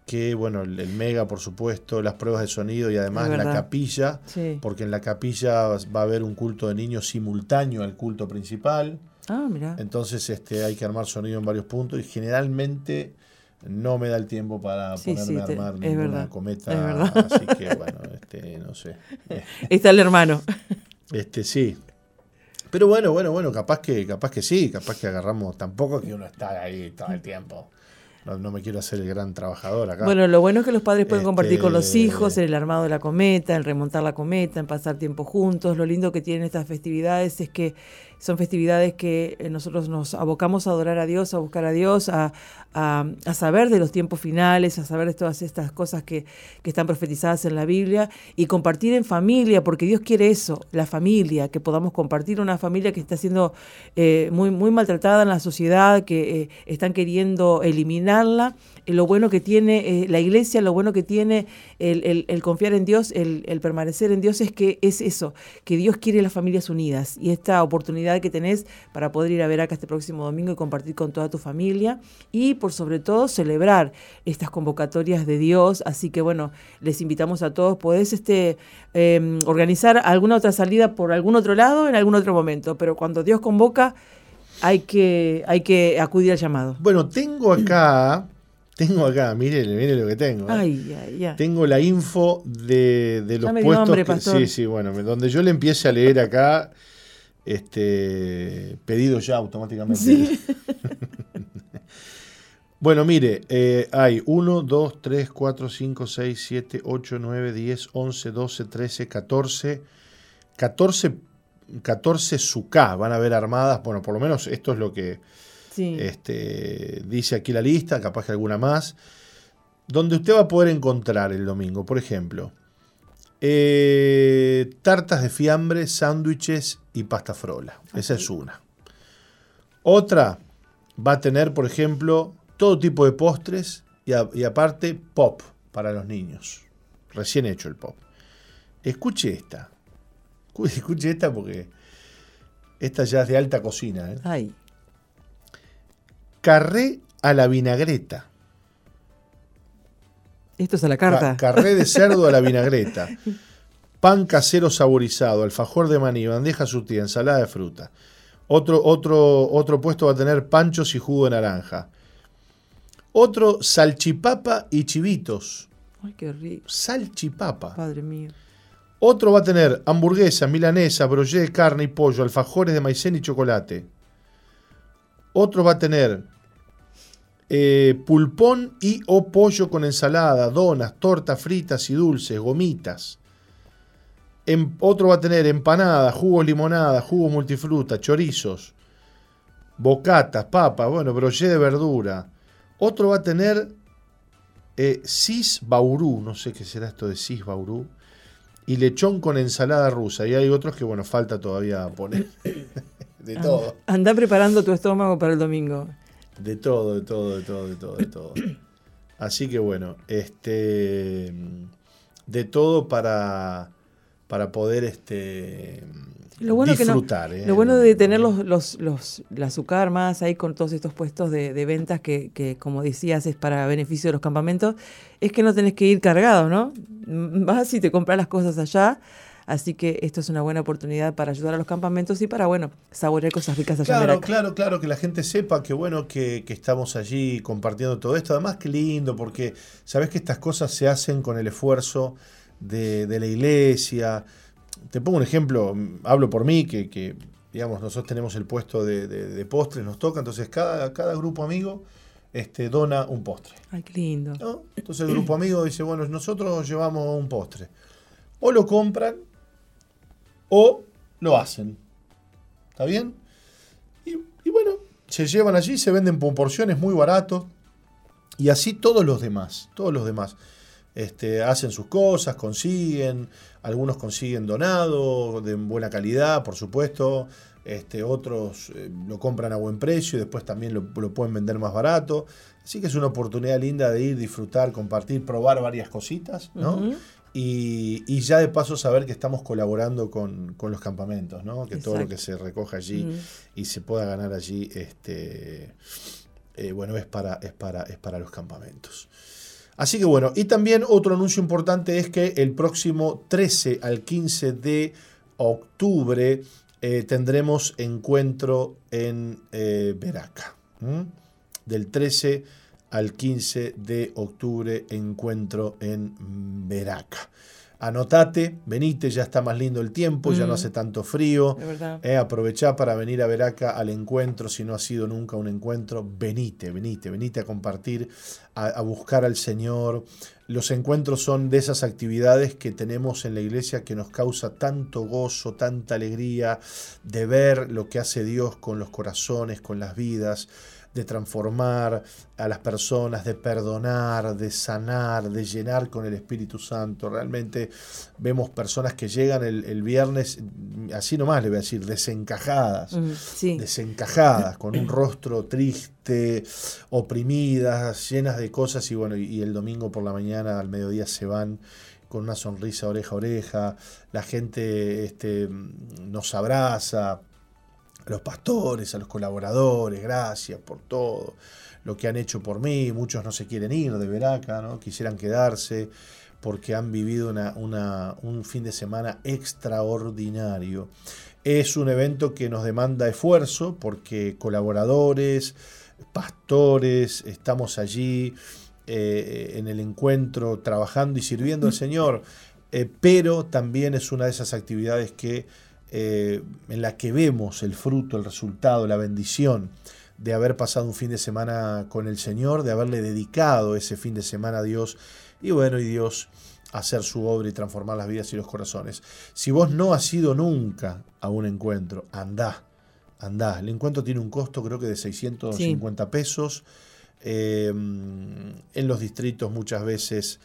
que bueno, el, el mega, por supuesto, las pruebas de sonido y además la capilla, Sí. porque en la capilla va a haber un culto de niños simultáneo al culto principal. Ah, mira. Entonces este, hay que armar sonido en varios puntos y generalmente no me da el tiempo para Sí, ponerme sí, a te- armar es ninguna verdad, cometa. Así que bueno, este, no sé. Está el hermano. Este sí. Pero bueno, bueno, bueno, capaz que, capaz que sí, capaz que agarramos, tampoco que uno está ahí todo el tiempo. No, no me quiero hacer el gran trabajador acá. Bueno, lo bueno es que los padres pueden compartir con los Este- hijos en el armado de la cometa, en remontar la cometa, en pasar tiempo juntos. Lo lindo que tienen estas festividades es que son festividades que eh, nosotros nos abocamos a adorar a Dios, a buscar a Dios, a, a- saber de los tiempos finales, a saber de todas estas cosas que, que están profetizadas en la Biblia y compartir en familia, porque Dios quiere eso, la familia, que podamos compartir una familia que está siendo eh, muy, muy maltratada en la sociedad, que eh, están queriendo eliminarla. Lo bueno que tiene la iglesia, lo bueno que tiene el, confiar en Dios, el permanecer en Dios es que es eso, que Dios quiere las familias unidas y esta oportunidad que tenés para poder ir a ver acá este próximo domingo y compartir con toda tu familia y por sobre todo celebrar estas convocatorias de Dios. Así que bueno, les invitamos a todos, podés este, eh, organizar alguna otra salida por algún otro lado en algún otro momento, pero cuando Dios convoca hay que, hay que acudir al llamado. Bueno, tengo acá, tengo acá, mire, mire lo que tengo. ¿eh? Ay, ay, ay. Tengo la info de, de los puestos. que- sí, sí, bueno, donde yo le empiece a leer acá, este pedido ya automáticamente. Sí. Bueno, mire, eh, hay 1, 2, 3, 4, 5, 6, 7, 8, 9, 10, 11, 12, 13, 14, 14, 14 suká van a haber armadas. Bueno, por lo menos esto es lo que Sí. este, dice aquí la lista, capaz que alguna más, donde usted va a poder encontrar el domingo, por ejemplo, eh, tartas de fiambre, sándwiches y pasta frola. Esa es una. Otra va a tener, por ejemplo, todo tipo de postres y, a- y aparte pop para los niños. Recién hecho el pop. Escuche esta. Escu- Escuche esta porque esta ya es de alta cocina. ¿eh? Ay, Carré a la vinagreta. Esto es a la Ca- carta. Carré de cerdo a la vinagreta. Pan casero saborizado, alfajor de maní, bandeja surtida, ensalada de fruta. Otro, otro, otro puesto va a tener panchos y jugo de naranja. Otro, salchipapa y chivitos. Ay, qué rico, Salchipapa. padre mío. Otro va a tener hamburguesa, milanesa, broché de carne y pollo, alfajores de maicena y chocolate. Otro va a tener eh, pulpón y o pollo con ensalada, donas, tortas fritas y dulces, gomitas. Em- otro va a tener empanadas, jugos limonada, jugos multifruta, chorizos, bocatas, papas, bueno, broché de verdura. Otro va a tener eh, cis baurú, no sé qué será esto de cis baurú y lechón con ensalada rusa. Y hay otros que, bueno, falta todavía poner. De todo, Anda preparando tu estómago para el domingo. De todo, de todo, de todo, de todo, de todo. Así que bueno, este de todo para, para poder este Lo bueno que no- disfrutar. ¿eh? Lo bueno de tener los, los, los, el azúcar más ahí con todos estos puestos de, de ventas que, que, como decías, es para beneficio de los campamentos, es que no tenés que ir cargado, ¿no? Vas y te compras las cosas allá. Así que esto es una buena oportunidad para ayudar a los campamentos y para, bueno, saborear cosas ricas allá Claro, claro, claro, que la gente sepa que bueno que, que estamos allí compartiendo todo esto. Además, qué lindo, porque sabes que estas cosas se hacen con el esfuerzo de, de la iglesia. Te pongo un ejemplo, hablo por mí, que, que, digamos, nosotros tenemos el puesto de, de- de postres, nos toca, entonces cada, cada grupo amigo este, dona un postre. Ay, qué lindo. ¿no? Entonces el grupo amigo dice, bueno, nosotros llevamos un postre. O lo compran o lo hacen. ¿Está bien? Y, bueno, se llevan allí, se venden por porciones muy barato. Y así todos los demás, todos los demás. Este, hacen sus cosas, consiguen, algunos consiguen donado, de buena calidad, por supuesto, este, otros eh, lo compran a buen precio y después también lo, pueden vender más barato. Así que es una oportunidad linda de ir, disfrutar, compartir, probar varias cositas, ¿no? Y, y, ya de paso saber que estamos colaborando con, con los campamentos, ¿no? Que Exacto. todo lo que se recoja allí y se pueda ganar allí, este, eh, bueno, es para, es, para, es para los campamentos. Así que bueno, y también otro anuncio importante es que el próximo 13 al 15 de octubre eh, tendremos encuentro en eh, Veraca. ¿Mm? Del 13 al 15 de octubre, encuentro en Veraca. Anotate, venite, ya está más lindo el tiempo, mm. ya no hace tanto frío. Eh, aprovechá para venir a Veraca al encuentro, si no ha sido nunca un encuentro, venite, venite, venite a compartir, a, a buscar al Señor. Los encuentros son de esas actividades que tenemos en la iglesia que nos causa tanto gozo, tanta alegría de ver lo que hace Dios con los corazones, con las vidas de transformar a las personas, de perdonar, de sanar, de llenar con el Espíritu Santo. Realmente vemos personas que llegan el, el viernes, así nomás le voy a decir, desencajadas, sí. desencajadas, con un rostro triste, oprimidas, llenas de cosas y bueno, y, y el domingo por la mañana al mediodía se van con una sonrisa oreja a oreja, la gente este, nos abraza, a los pastores, a los colaboradores, gracias por todo lo que han hecho por mí, muchos no se quieren ir de Veraca, quisieran quedarse porque han vivido una, una, un fin de semana extraordinario. Es un evento que nos demanda esfuerzo porque colaboradores, pastores, estamos allí eh, en el encuentro trabajando y sirviendo al Señor, eh, pero también es una de esas actividades que, eh, en la que vemos el fruto, el resultado, la bendición de haber pasado un fin de semana con el Señor, de haberle dedicado ese fin de semana a Dios y bueno, y Dios hacer su obra y transformar las vidas y los corazones. Si vos no has ido nunca a un encuentro, andá, andá. El encuentro tiene un costo creo que de 650 sí. pesos. Eh, en los distritos muchas veces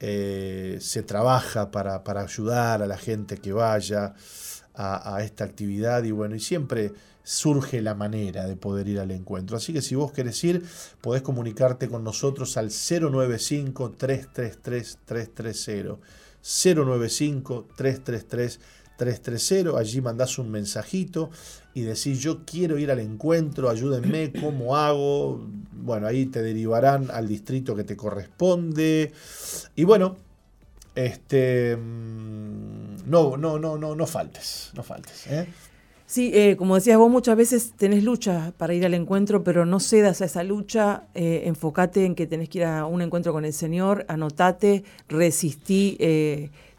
eh, se trabaja para, para, ayudar a la gente que vaya a, a, esta actividad y bueno, y siempre surge la manera de poder ir al encuentro. Así que si vos querés ir, podés comunicarte con nosotros al 095-333-330. 095-333-330. 330, allí mandás un mensajito y decís yo quiero ir al encuentro, ayúdenme, ¿cómo hago? Bueno, ahí te derivarán al distrito que te corresponde. Y bueno, este no, no, no, no, no faltes, no faltes. ¿eh? Sí, eh, como decías vos, muchas veces tenés lucha para ir al encuentro, pero no cedas a esa lucha, eh, enfócate en que tenés que ir a un encuentro con el Señor, anotate, resistí.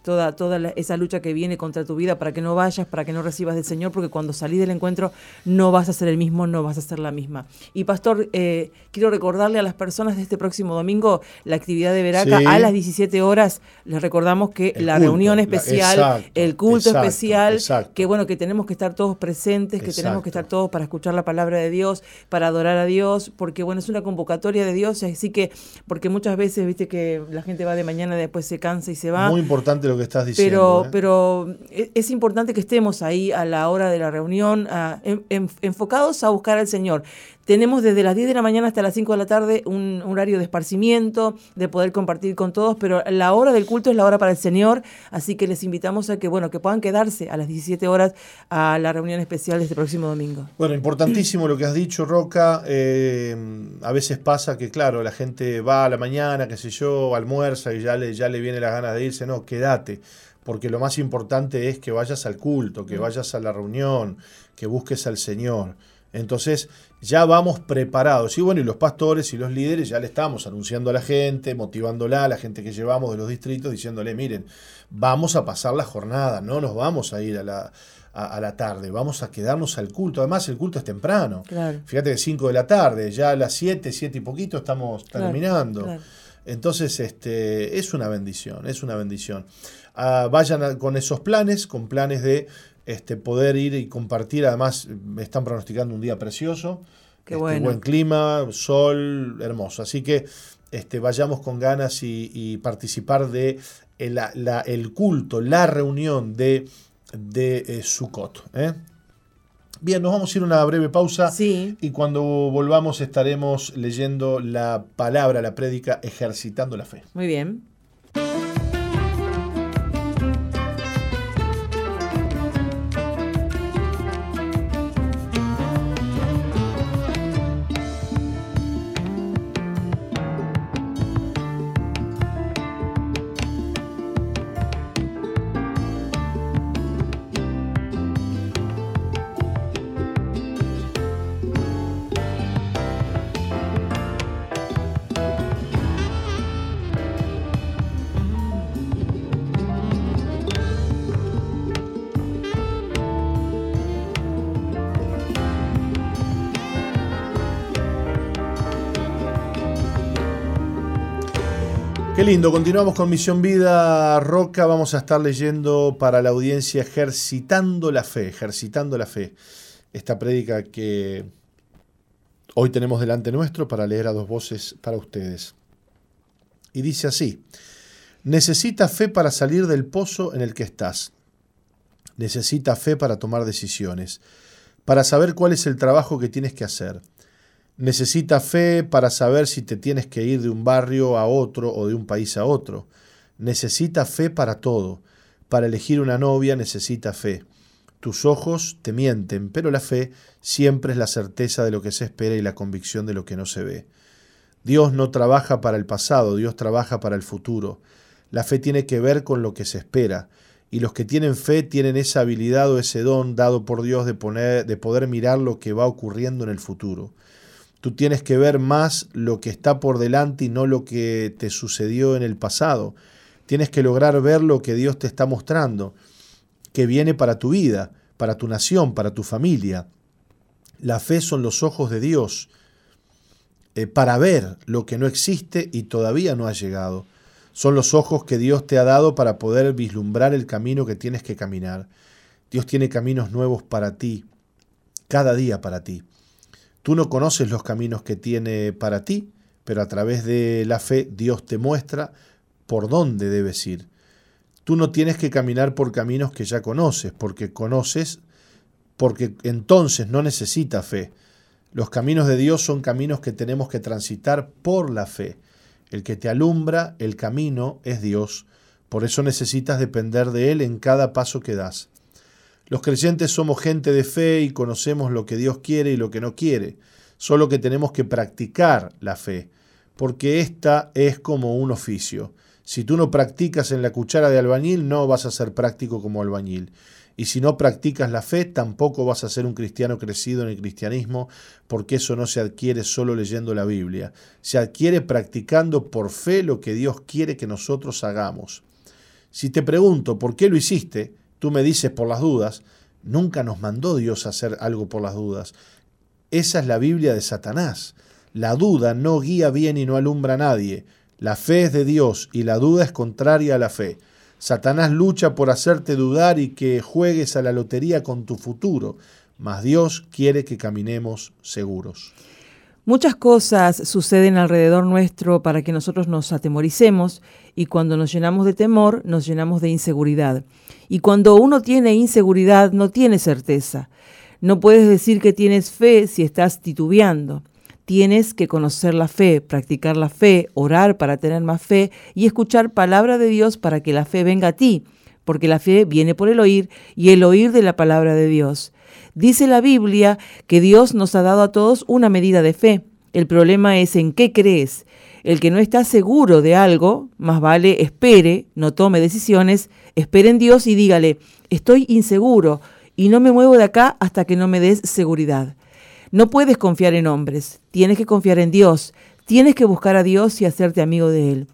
Toda, toda la, esa lucha que viene contra tu vida para que no vayas, para que no recibas del Señor, porque cuando salís del encuentro no vas a ser el mismo, no vas a ser la misma. Y pastor, eh, quiero recordarle a las personas de este próximo domingo la actividad de Veraca sí. a las 17 horas. Les recordamos que el la culto, reunión especial, la, exacto, el culto exacto, especial, exacto. que bueno, que tenemos que estar todos presentes, que tenemos que estar todos para escuchar la palabra de Dios, para adorar a Dios, porque bueno, es una convocatoria de Dios, así que, porque muchas veces, viste que la gente va de mañana después se cansa y se va. Muy importante lo que estás diciendo. Pero, ¿eh? pero es importante que estemos ahí a la hora de la reunión, a, en, en, enfocados a buscar al Señor. Tenemos desde las 10 de la mañana hasta las 5 de la tarde un horario de esparcimiento, de poder compartir con todos, pero la hora del culto es la hora para el Señor, así que les invitamos a que, bueno, que puedan quedarse a las 17 horas a la reunión especial de este próximo domingo. Bueno, importantísimo lo que has dicho, Roca. Eh, a veces pasa que, claro, la gente va a la mañana, qué sé yo, almuerza y ya le, ya le viene las ganas de irse. No, quédate porque lo más importante es que vayas al culto, que vayas a la reunión, que busques al Señor. Entonces ya vamos preparados. Y bueno, y los pastores y los líderes ya le estamos anunciando a la gente, motivándola, a la gente que llevamos de los distritos, diciéndole, miren, vamos a pasar la jornada, no nos vamos a ir a la, a, la tarde, vamos a quedarnos al culto. Además, el culto es temprano. Claro. Fíjate que 5 de la tarde, ya a las 7, 7 y poquito estamos Claro, terminando. claro. Entonces, este, es una bendición, es una bendición. Ah, vayan a- con esos planes, con planes de este, poder ir y compartir. Además, me están pronosticando un día precioso. Qué este, bueno. Buen clima, sol, hermoso. Así que este, vayamos con ganas y, y participar de el, la- la- el culto, la reunión de, de eh, Sukkot. ¿eh? Bien, nos vamos a ir a una breve pausa. Sí. Y cuando volvamos estaremos leyendo la palabra, la prédica, ejercitando la fe. Muy bien. Lindo, continuamos con Misión Vida Roca. Vamos a estar leyendo para la audiencia Ejercitando la Fe, Ejercitando la Fe. Esta prédica que hoy tenemos delante nuestro para leer a dos voces para ustedes. Y dice así, necesita fe para salir del pozo en el que estás. Necesita fe para tomar decisiones, para saber cuál es el trabajo que tienes que hacer. Necesita fe para saber si te tienes que ir de un barrio a otro o de un país a otro. Necesita fe para todo. Para elegir una novia necesita fe. Tus ojos te mienten, pero la fe siempre es la certeza de lo que se espera y la convicción de lo que no se ve. Dios no trabaja para el pasado, Dios trabaja para el futuro. La fe tiene que ver con lo que se espera, y los que tienen fe tienen esa habilidad o ese don dado por Dios de, poner, de poder mirar lo que va ocurriendo en el futuro. Tú tienes que ver más lo que está por delante y no lo que te sucedió en el pasado. Tienes que lograr ver lo que Dios te está mostrando, que viene para tu vida, para tu nación, para tu familia. La fe son los ojos de Dios eh, para ver lo que no existe y todavía no ha llegado. Son los ojos que Dios te ha dado para poder vislumbrar el camino que tienes que caminar. Dios tiene caminos nuevos para ti, cada día para ti. Tú no conoces los caminos que tiene para ti, pero a través de la fe Dios te muestra por dónde debes ir. Tú no tienes que caminar por caminos que ya conoces, porque conoces, porque entonces no necesitas fe. Los caminos de Dios son caminos que tenemos que transitar por la fe. El que te alumbra el camino es Dios, por eso necesitas depender de Él en cada paso que das. Los creyentes somos gente de fe y conocemos lo que Dios quiere y lo que no quiere, solo que tenemos que practicar la fe, porque esta es como un oficio. Si tú no practicas en la cuchara de albañil, no vas a ser práctico como albañil. Y si no practicas la fe, tampoco vas a ser un cristiano crecido en el cristianismo, porque eso no se adquiere solo leyendo la Biblia. Se adquiere practicando por fe lo que Dios quiere que nosotros hagamos. Si te pregunto por qué lo hiciste, tú me dices por las dudas, nunca nos mandó Dios a hacer algo por las dudas. Esa es la Biblia de Satanás. La duda no guía bien y no alumbra a nadie. La fe es de Dios y la duda es contraria a la fe. Satanás lucha por hacerte dudar y que juegues a la lotería con tu futuro, mas Dios quiere que caminemos seguros. Muchas cosas suceden alrededor nuestro para que nosotros nos atemoricemos y cuando nos llenamos de temor nos llenamos de inseguridad. Y cuando uno tiene inseguridad no tiene certeza. No puedes decir que tienes fe si estás titubeando. Tienes que conocer la fe, practicar la fe, orar para tener más fe y escuchar palabra de Dios para que la fe venga a ti, porque la fe viene por el oír y el oír de la palabra de Dios. Dice la Biblia que Dios nos ha dado a todos una medida de fe. El problema es en qué crees. El que no está seguro de algo, más vale espere, no tome decisiones, espere en Dios y dígale, estoy inseguro y no me muevo de acá hasta que no me des seguridad. No puedes confiar en hombres, tienes que confiar en Dios, tienes que buscar a Dios y hacerte amigo de Él.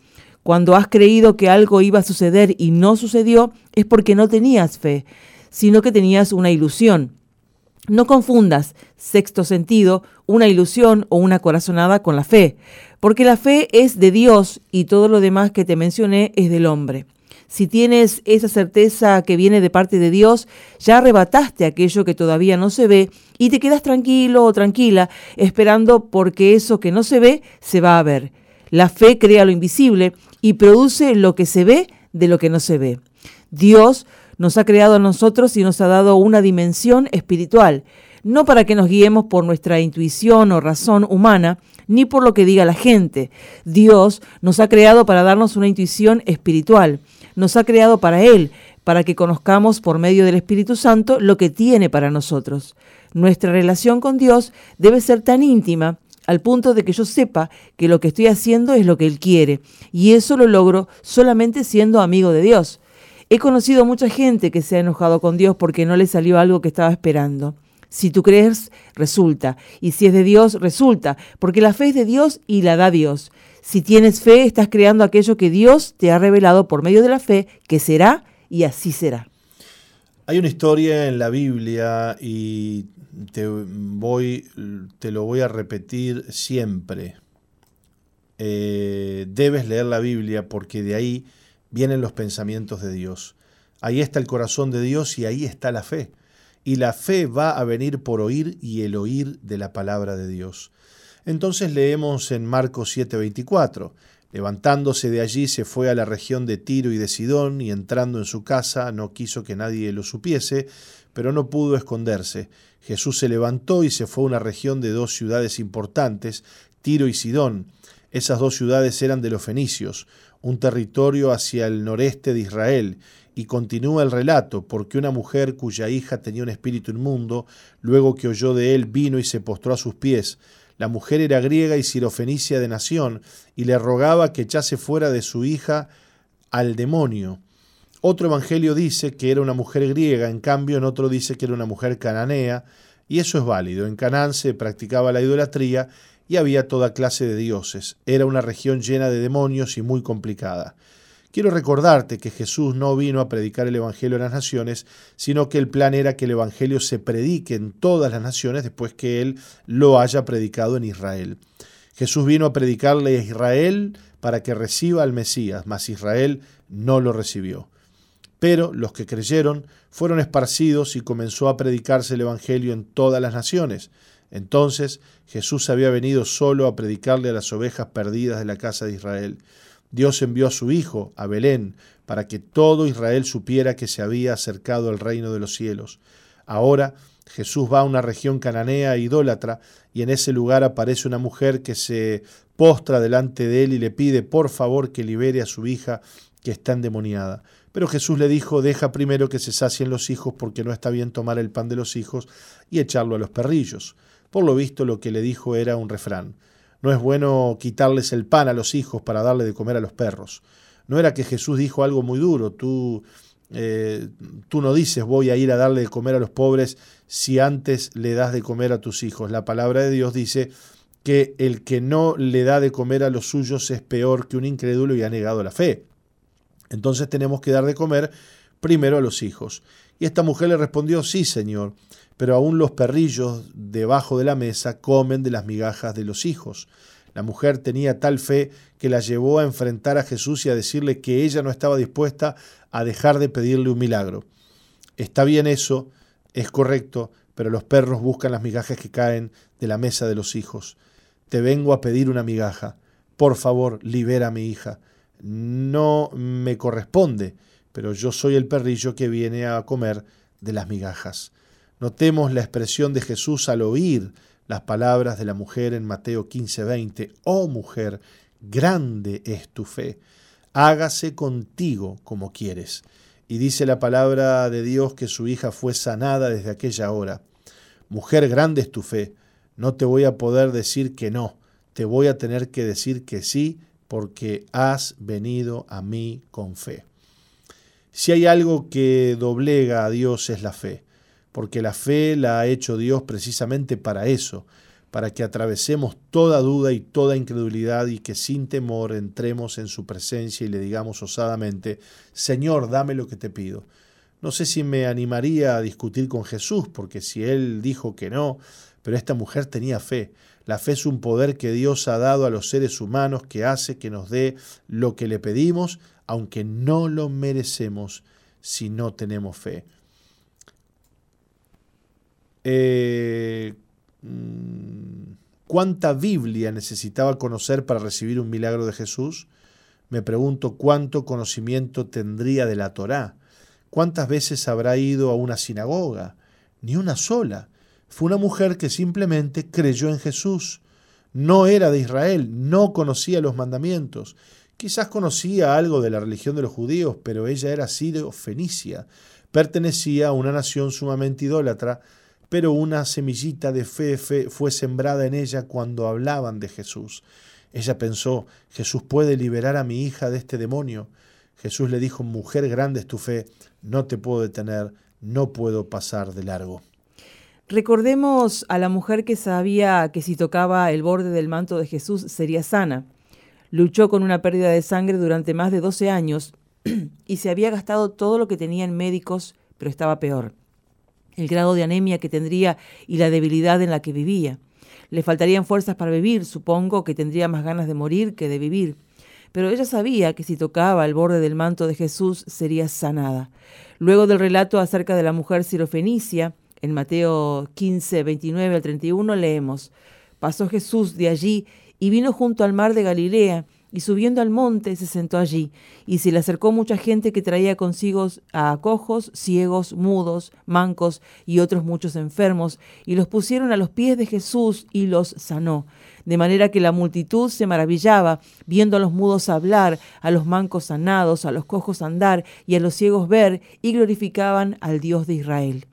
Cuando has creído que algo iba a suceder y no sucedió, es porque no tenías fe. sino que tenías una ilusión. No confundas, sexto sentido, una ilusión o una corazonada con la fe, porque la fe es de Dios y todo lo demás que te mencioné es del hombre. Si tienes esa certeza que viene de parte de Dios, ya arrebataste aquello que todavía no se ve y te quedas tranquilo o tranquila esperando porque eso que no se ve se va a ver. La fe crea lo invisible y produce lo que se ve de lo que no se ve. Dios nos ha creado a nosotros y nos ha dado una dimensión espiritual, no para que nos guiemos por nuestra intuición o razón humana, ni por lo que diga la gente. Dios nos ha creado para darnos una intuición espiritual, nos ha creado para Él, para que conozcamos por medio del Espíritu Santo lo que tiene para nosotros. Nuestra relación con Dios debe ser tan íntima al punto de que yo sepa que lo que estoy haciendo es lo que Él quiere, y eso lo logro solamente siendo amigo de Dios. He conocido mucha gente que se ha enojado con Dios porque no le salió algo que estaba esperando. Si tú crees, resulta. Y si es de Dios, resulta. Porque la fe es de Dios y la da Dios. Si tienes fe, estás creando aquello que Dios te ha revelado por medio de la fe, que será y así será. Hay una historia en la Biblia y te, voy, te lo voy a repetir siempre. Eh, debes leer la Biblia porque de ahí vienen los pensamientos de Dios. Ahí está el corazón de Dios y ahí está la fe. Y la fe va a venir por oír y el oír de la palabra de Dios. Entonces leemos en Marcos 7:24, levantándose de allí se fue a la región de Tiro y de Sidón y entrando en su casa no quiso que nadie lo supiese, pero no pudo esconderse. Jesús se levantó y se fue a una región de dos ciudades importantes, Tiro y Sidón. Esas dos ciudades eran de los fenicios un territorio hacia el noreste de Israel, y continúa el relato, porque una mujer cuya hija tenía un espíritu inmundo, luego que oyó de él, vino y se postró a sus pies. La mujer era griega y sirofenicia de nación, y le rogaba que echase fuera de su hija al demonio. Otro evangelio dice que era una mujer griega, en cambio en otro dice que era una mujer cananea, y eso es válido. En Canaán se practicaba la idolatría y había toda clase de dioses. Era una región llena de demonios y muy complicada. Quiero recordarte que Jesús no vino a predicar el Evangelio a las naciones, sino que el plan era que el Evangelio se predique en todas las naciones después que Él lo haya predicado en Israel. Jesús vino a predicarle a Israel para que reciba al Mesías, mas Israel no lo recibió. Pero los que creyeron fueron esparcidos y comenzó a predicarse el Evangelio en todas las naciones. Entonces Jesús había venido solo a predicarle a las ovejas perdidas de la casa de Israel. Dios envió a su Hijo, a Belén, para que todo Israel supiera que se había acercado el reino de los cielos. Ahora Jesús va a una región cananea e idólatra, y en ese lugar aparece una mujer que se postra delante de él y le pide por favor que libere a su hija que está endemoniada. Pero Jesús le dijo, deja primero que se sacien los hijos porque no está bien tomar el pan de los hijos y echarlo a los perrillos. Por lo visto lo que le dijo era un refrán. No es bueno quitarles el pan a los hijos para darle de comer a los perros. No era que Jesús dijo algo muy duro, tú, eh, tú no dices voy a ir a darle de comer a los pobres si antes le das de comer a tus hijos. La palabra de Dios dice que el que no le da de comer a los suyos es peor que un incrédulo y ha negado la fe. Entonces tenemos que dar de comer primero a los hijos. Y esta mujer le respondió, sí, Señor, pero aún los perrillos debajo de la mesa comen de las migajas de los hijos. La mujer tenía tal fe que la llevó a enfrentar a Jesús y a decirle que ella no estaba dispuesta a dejar de pedirle un milagro. Está bien eso, es correcto, pero los perros buscan las migajas que caen de la mesa de los hijos. Te vengo a pedir una migaja. Por favor, libera a mi hija. No me corresponde, pero yo soy el perrillo que viene a comer de las migajas. Notemos la expresión de Jesús al oír las palabras de la mujer en Mateo 15:20. Oh mujer, grande es tu fe, hágase contigo como quieres. Y dice la palabra de Dios que su hija fue sanada desde aquella hora. Mujer, grande es tu fe, no te voy a poder decir que no, te voy a tener que decir que sí, porque has venido a mí con fe. Si hay algo que doblega a Dios es la fe porque la fe la ha hecho Dios precisamente para eso, para que atravesemos toda duda y toda incredulidad y que sin temor entremos en su presencia y le digamos osadamente, Señor, dame lo que te pido. No sé si me animaría a discutir con Jesús, porque si él dijo que no, pero esta mujer tenía fe. La fe es un poder que Dios ha dado a los seres humanos que hace que nos dé lo que le pedimos, aunque no lo merecemos si no tenemos fe. Eh, mm, ¿Cuánta Biblia necesitaba conocer para recibir un milagro de Jesús? Me pregunto cuánto conocimiento tendría de la Torá. ¿Cuántas veces habrá ido a una sinagoga? Ni una sola. Fue una mujer que simplemente creyó en Jesús. No era de Israel, no conocía los mandamientos. Quizás conocía algo de la religión de los judíos, pero ella era sirio fenicia. Pertenecía a una nación sumamente idólatra, pero una semillita de fe, fe fue sembrada en ella cuando hablaban de Jesús. Ella pensó, Jesús puede liberar a mi hija de este demonio. Jesús le dijo, mujer grande es tu fe, no te puedo detener, no puedo pasar de largo. Recordemos a la mujer que sabía que si tocaba el borde del manto de Jesús sería sana. Luchó con una pérdida de sangre durante más de 12 años y se había gastado todo lo que tenía en médicos, pero estaba peor. El grado de anemia que tendría y la debilidad en la que vivía. Le faltarían fuerzas para vivir, supongo que tendría más ganas de morir que de vivir. Pero ella sabía que si tocaba el borde del manto de Jesús sería sanada. Luego del relato acerca de la mujer sirofenicia, en Mateo 15, 29 al 31 leemos, Pasó Jesús de allí y vino junto al mar de Galilea, y subiendo al monte se sentó allí, y se le acercó mucha gente que traía consigo a cojos, ciegos, mudos, mancos y otros muchos enfermos, y los pusieron a los pies de Jesús y los sanó. De manera que la multitud se maravillaba, viendo a los mudos hablar, a los mancos sanados, a los cojos andar y a los ciegos ver, y glorificaban al Dios de Israel.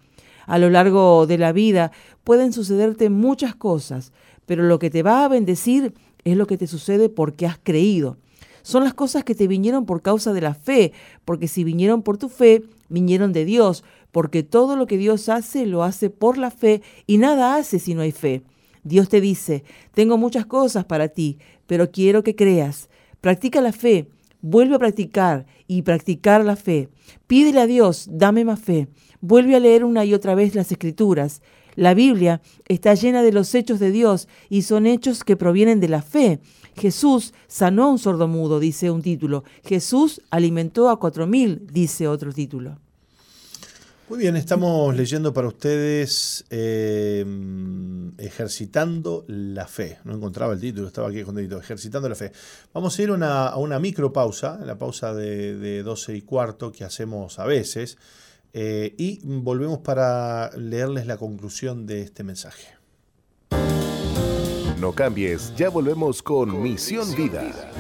A lo largo de la vida pueden sucederte muchas cosas, pero lo que te va a bendecir es lo que te sucede porque has creído. Son las cosas que te vinieron por causa de la fe, porque si vinieron por tu fe, vinieron de Dios, porque todo lo que Dios hace lo hace por la fe y nada hace si no hay fe. Dios te dice, tengo muchas cosas para ti, pero quiero que creas. Practica la fe, vuelve a practicar y practicar la fe. Pídele a Dios, dame más fe. Vuelve a leer una y otra vez las escrituras. La Biblia está llena de los hechos de Dios y son hechos que provienen de la fe. Jesús sanó a un sordomudo, dice un título. Jesús alimentó a cuatro mil, dice otro título. Muy bien, estamos leyendo para ustedes eh, Ejercitando la Fe. No encontraba el título, estaba aquí escondido. Ejercitando la Fe. Vamos a ir a una micro pausa, la pausa de, de 12 y cuarto que hacemos a veces. Eh, y volvemos para leerles la conclusión de este mensaje. No cambies, ya volvemos con Misión Vida.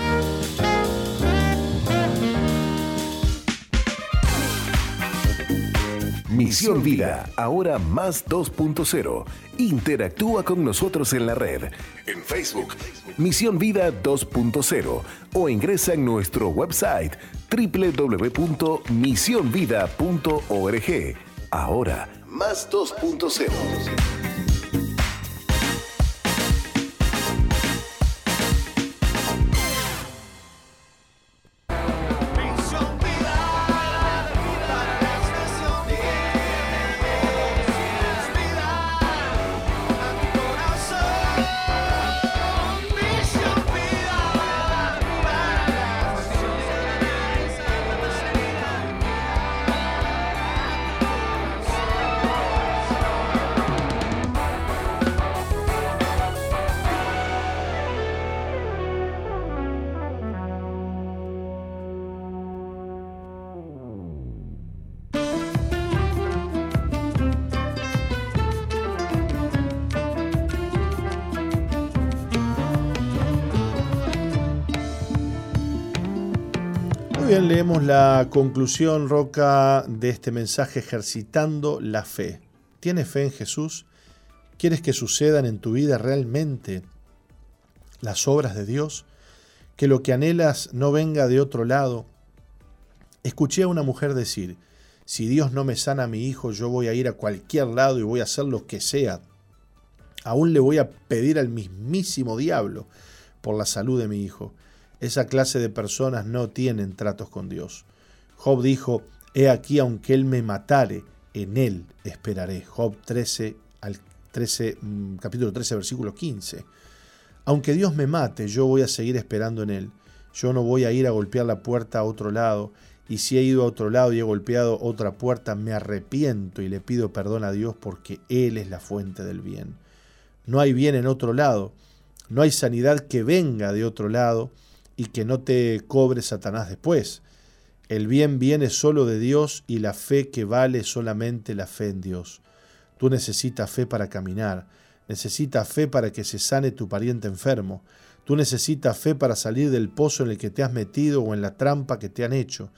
Misión Vida, ahora más 2.0. Interactúa con nosotros en la red, en Facebook, Misión Vida 2.0 o ingresa en nuestro website www.misionvida.org. Ahora, más 2.0. la conclusión, Roca, de este mensaje ejercitando la fe. ¿Tienes fe en Jesús? ¿Quieres que sucedan en tu vida realmente las obras de Dios? Que lo que anhelas no venga de otro lado. Escuché a una mujer decir, si Dios no me sana a mi hijo, yo voy a ir a cualquier lado y voy a hacer lo que sea. Aún le voy a pedir al mismísimo diablo por la salud de mi hijo. Esa clase de personas no tienen tratos con Dios. Job dijo, He aquí, aunque él me matare, en él esperaré. Job 13, al 13, mm, capítulo 13, versículo 15. Aunque Dios me mate, yo voy a seguir esperando en él. Yo no voy a ir a golpear la puerta a otro lado. Y si he ido a otro lado y he golpeado otra puerta, me arrepiento y le pido perdón a Dios porque Él es la fuente del bien. No hay bien en otro lado. No hay sanidad que venga de otro lado y que no te cobre Satanás después. El bien viene solo de Dios y la fe que vale solamente la fe en Dios. Tú necesitas fe para caminar, necesitas fe para que se sane tu pariente enfermo, tú necesitas fe para salir del pozo en el que te has metido o en la trampa que te han hecho.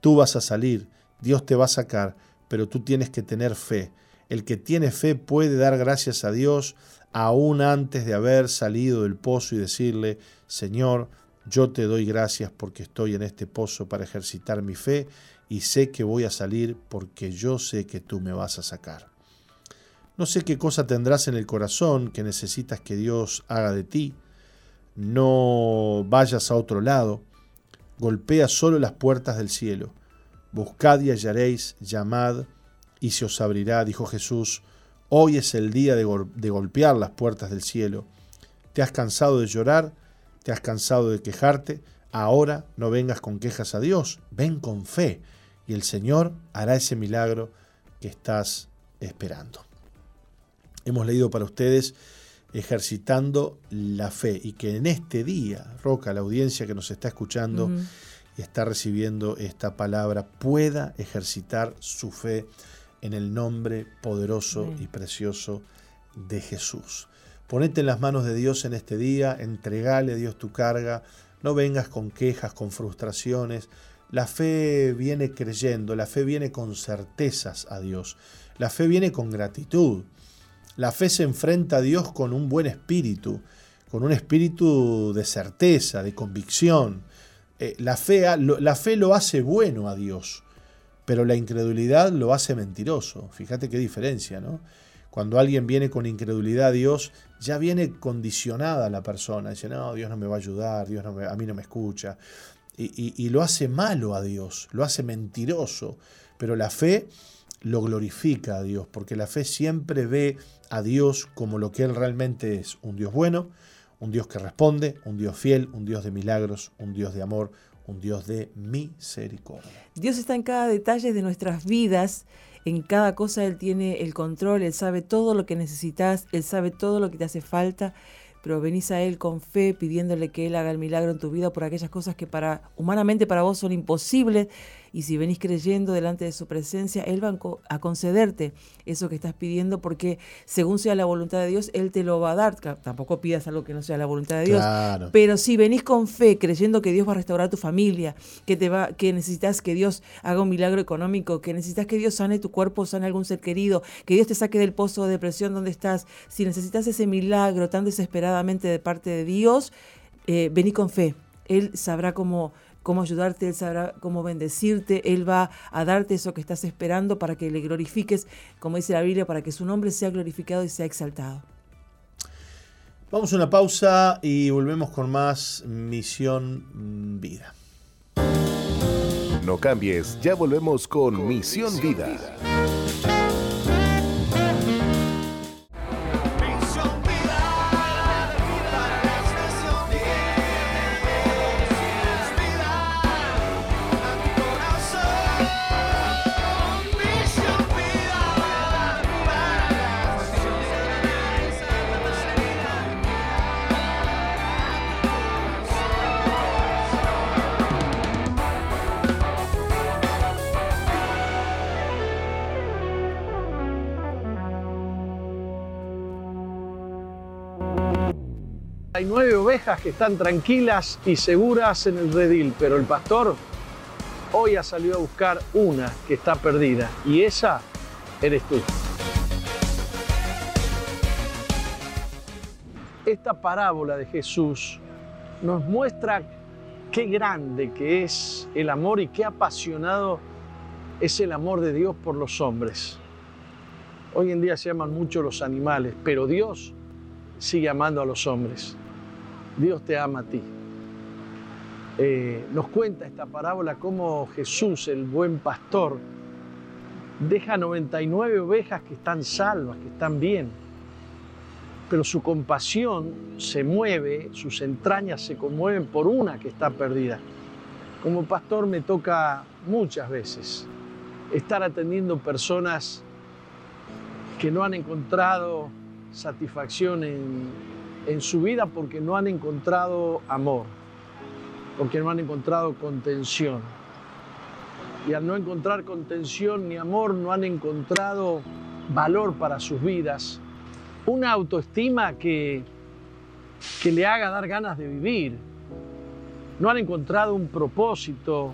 Tú vas a salir, Dios te va a sacar, pero tú tienes que tener fe. El que tiene fe puede dar gracias a Dios aún antes de haber salido del pozo y decirle, Señor, yo te doy gracias porque estoy en este pozo para ejercitar mi fe y sé que voy a salir porque yo sé que tú me vas a sacar. No sé qué cosa tendrás en el corazón que necesitas que Dios haga de ti. No vayas a otro lado. Golpea solo las puertas del cielo. Buscad y hallaréis, llamad y se os abrirá, dijo Jesús. Hoy es el día de, golpear las puertas del cielo. ¿Te has cansado de llorar? ¿Te has cansado de quejarte? Ahora no vengas con quejas a Dios, ven con fe y el Señor hará ese milagro que estás esperando. Hemos leído para ustedes ejercitando la fe y que en este día, Roca, la audiencia que nos está escuchando y está recibiendo esta palabra, pueda ejercitar su fe en el nombre poderoso y precioso de Jesús. Ponete en las manos de Dios en este día, entregale a Dios tu carga, no vengas con quejas, con frustraciones. La fe viene creyendo, la fe viene con certezas a Dios, la fe viene con gratitud. La fe se enfrenta a Dios con un buen espíritu, con un espíritu de certeza, de convicción. Eh, la, fe, la fe lo hace bueno a Dios, pero la incredulidad lo hace mentiroso. Fíjate qué diferencia, ¿no? Cuando alguien viene con incredulidad a Dios, ya viene condicionada la persona. Dice, no, Dios no me va a ayudar, Dios no a mí no me escucha. Y, lo hace malo a Dios, lo hace mentiroso. Pero la fe lo glorifica a Dios, porque la fe siempre ve a Dios como lo que Él realmente es, un Dios bueno, un Dios que responde, un Dios fiel, un Dios de milagros, un Dios de amor, un Dios de misericordia. Dios está en cada detalle de nuestras vidas en cada cosa Él tiene el control, Él sabe todo lo que necesitas, Él sabe todo lo que te hace falta, pero venís a Él con fe pidiéndole que Él haga el milagro en tu vida por aquellas cosas que para humanamente para vos son imposibles y si venís creyendo delante de su presencia, Él va a concederte eso que estás pidiendo porque según sea la voluntad de Dios, Él te lo va a dar. Tampoco pidas algo que no sea la voluntad de Dios. Pero si venís con fe, creyendo que Dios va a restaurar tu familia, que, te va, que necesitas que Dios haga un milagro económico, que necesitas que Dios sane tu cuerpo, sane algún ser querido, que Dios te saque del pozo de depresión donde estás, si necesitas ese milagro tan desesperadamente de parte de Dios, eh, vení con fe. Él sabrá cómo cómo ayudarte, Él sabrá cómo bendecirte, Él va a darte eso que estás esperando para que le glorifiques, como dice la Biblia, para que su nombre sea glorificado y sea exaltado. Vamos a una pausa y volvemos con más Misión Vida. No cambies, ya volvemos con, Misión, Vida. 99 ovejas que están tranquilas y seguras en el redil, pero el pastor hoy ha salido a buscar una que está perdida y esa eres tú. Esta parábola de Jesús nos muestra qué grande que es el amor y qué apasionado es el amor de Dios por los hombres. Hoy en día se aman mucho los animales, pero Dios sigue amando a los hombres. Dios te ama a ti. eh, nos cuenta esta parábola cómo Jesús, el buen pastor, deja 99 ovejas que están salvas, que están bien, pero su compasión se mueve, sus entrañas se conmueven por una que está perdida. Como pastor me toca muchas veces estar atendiendo personas que no han encontrado satisfacción en, en su vida porque no han encontrado amor, porque no han encontrado contención. Y al no encontrar contención ni amor, no han encontrado valor para sus vidas, una autoestima que, que le haga dar ganas de vivir. No han encontrado un propósito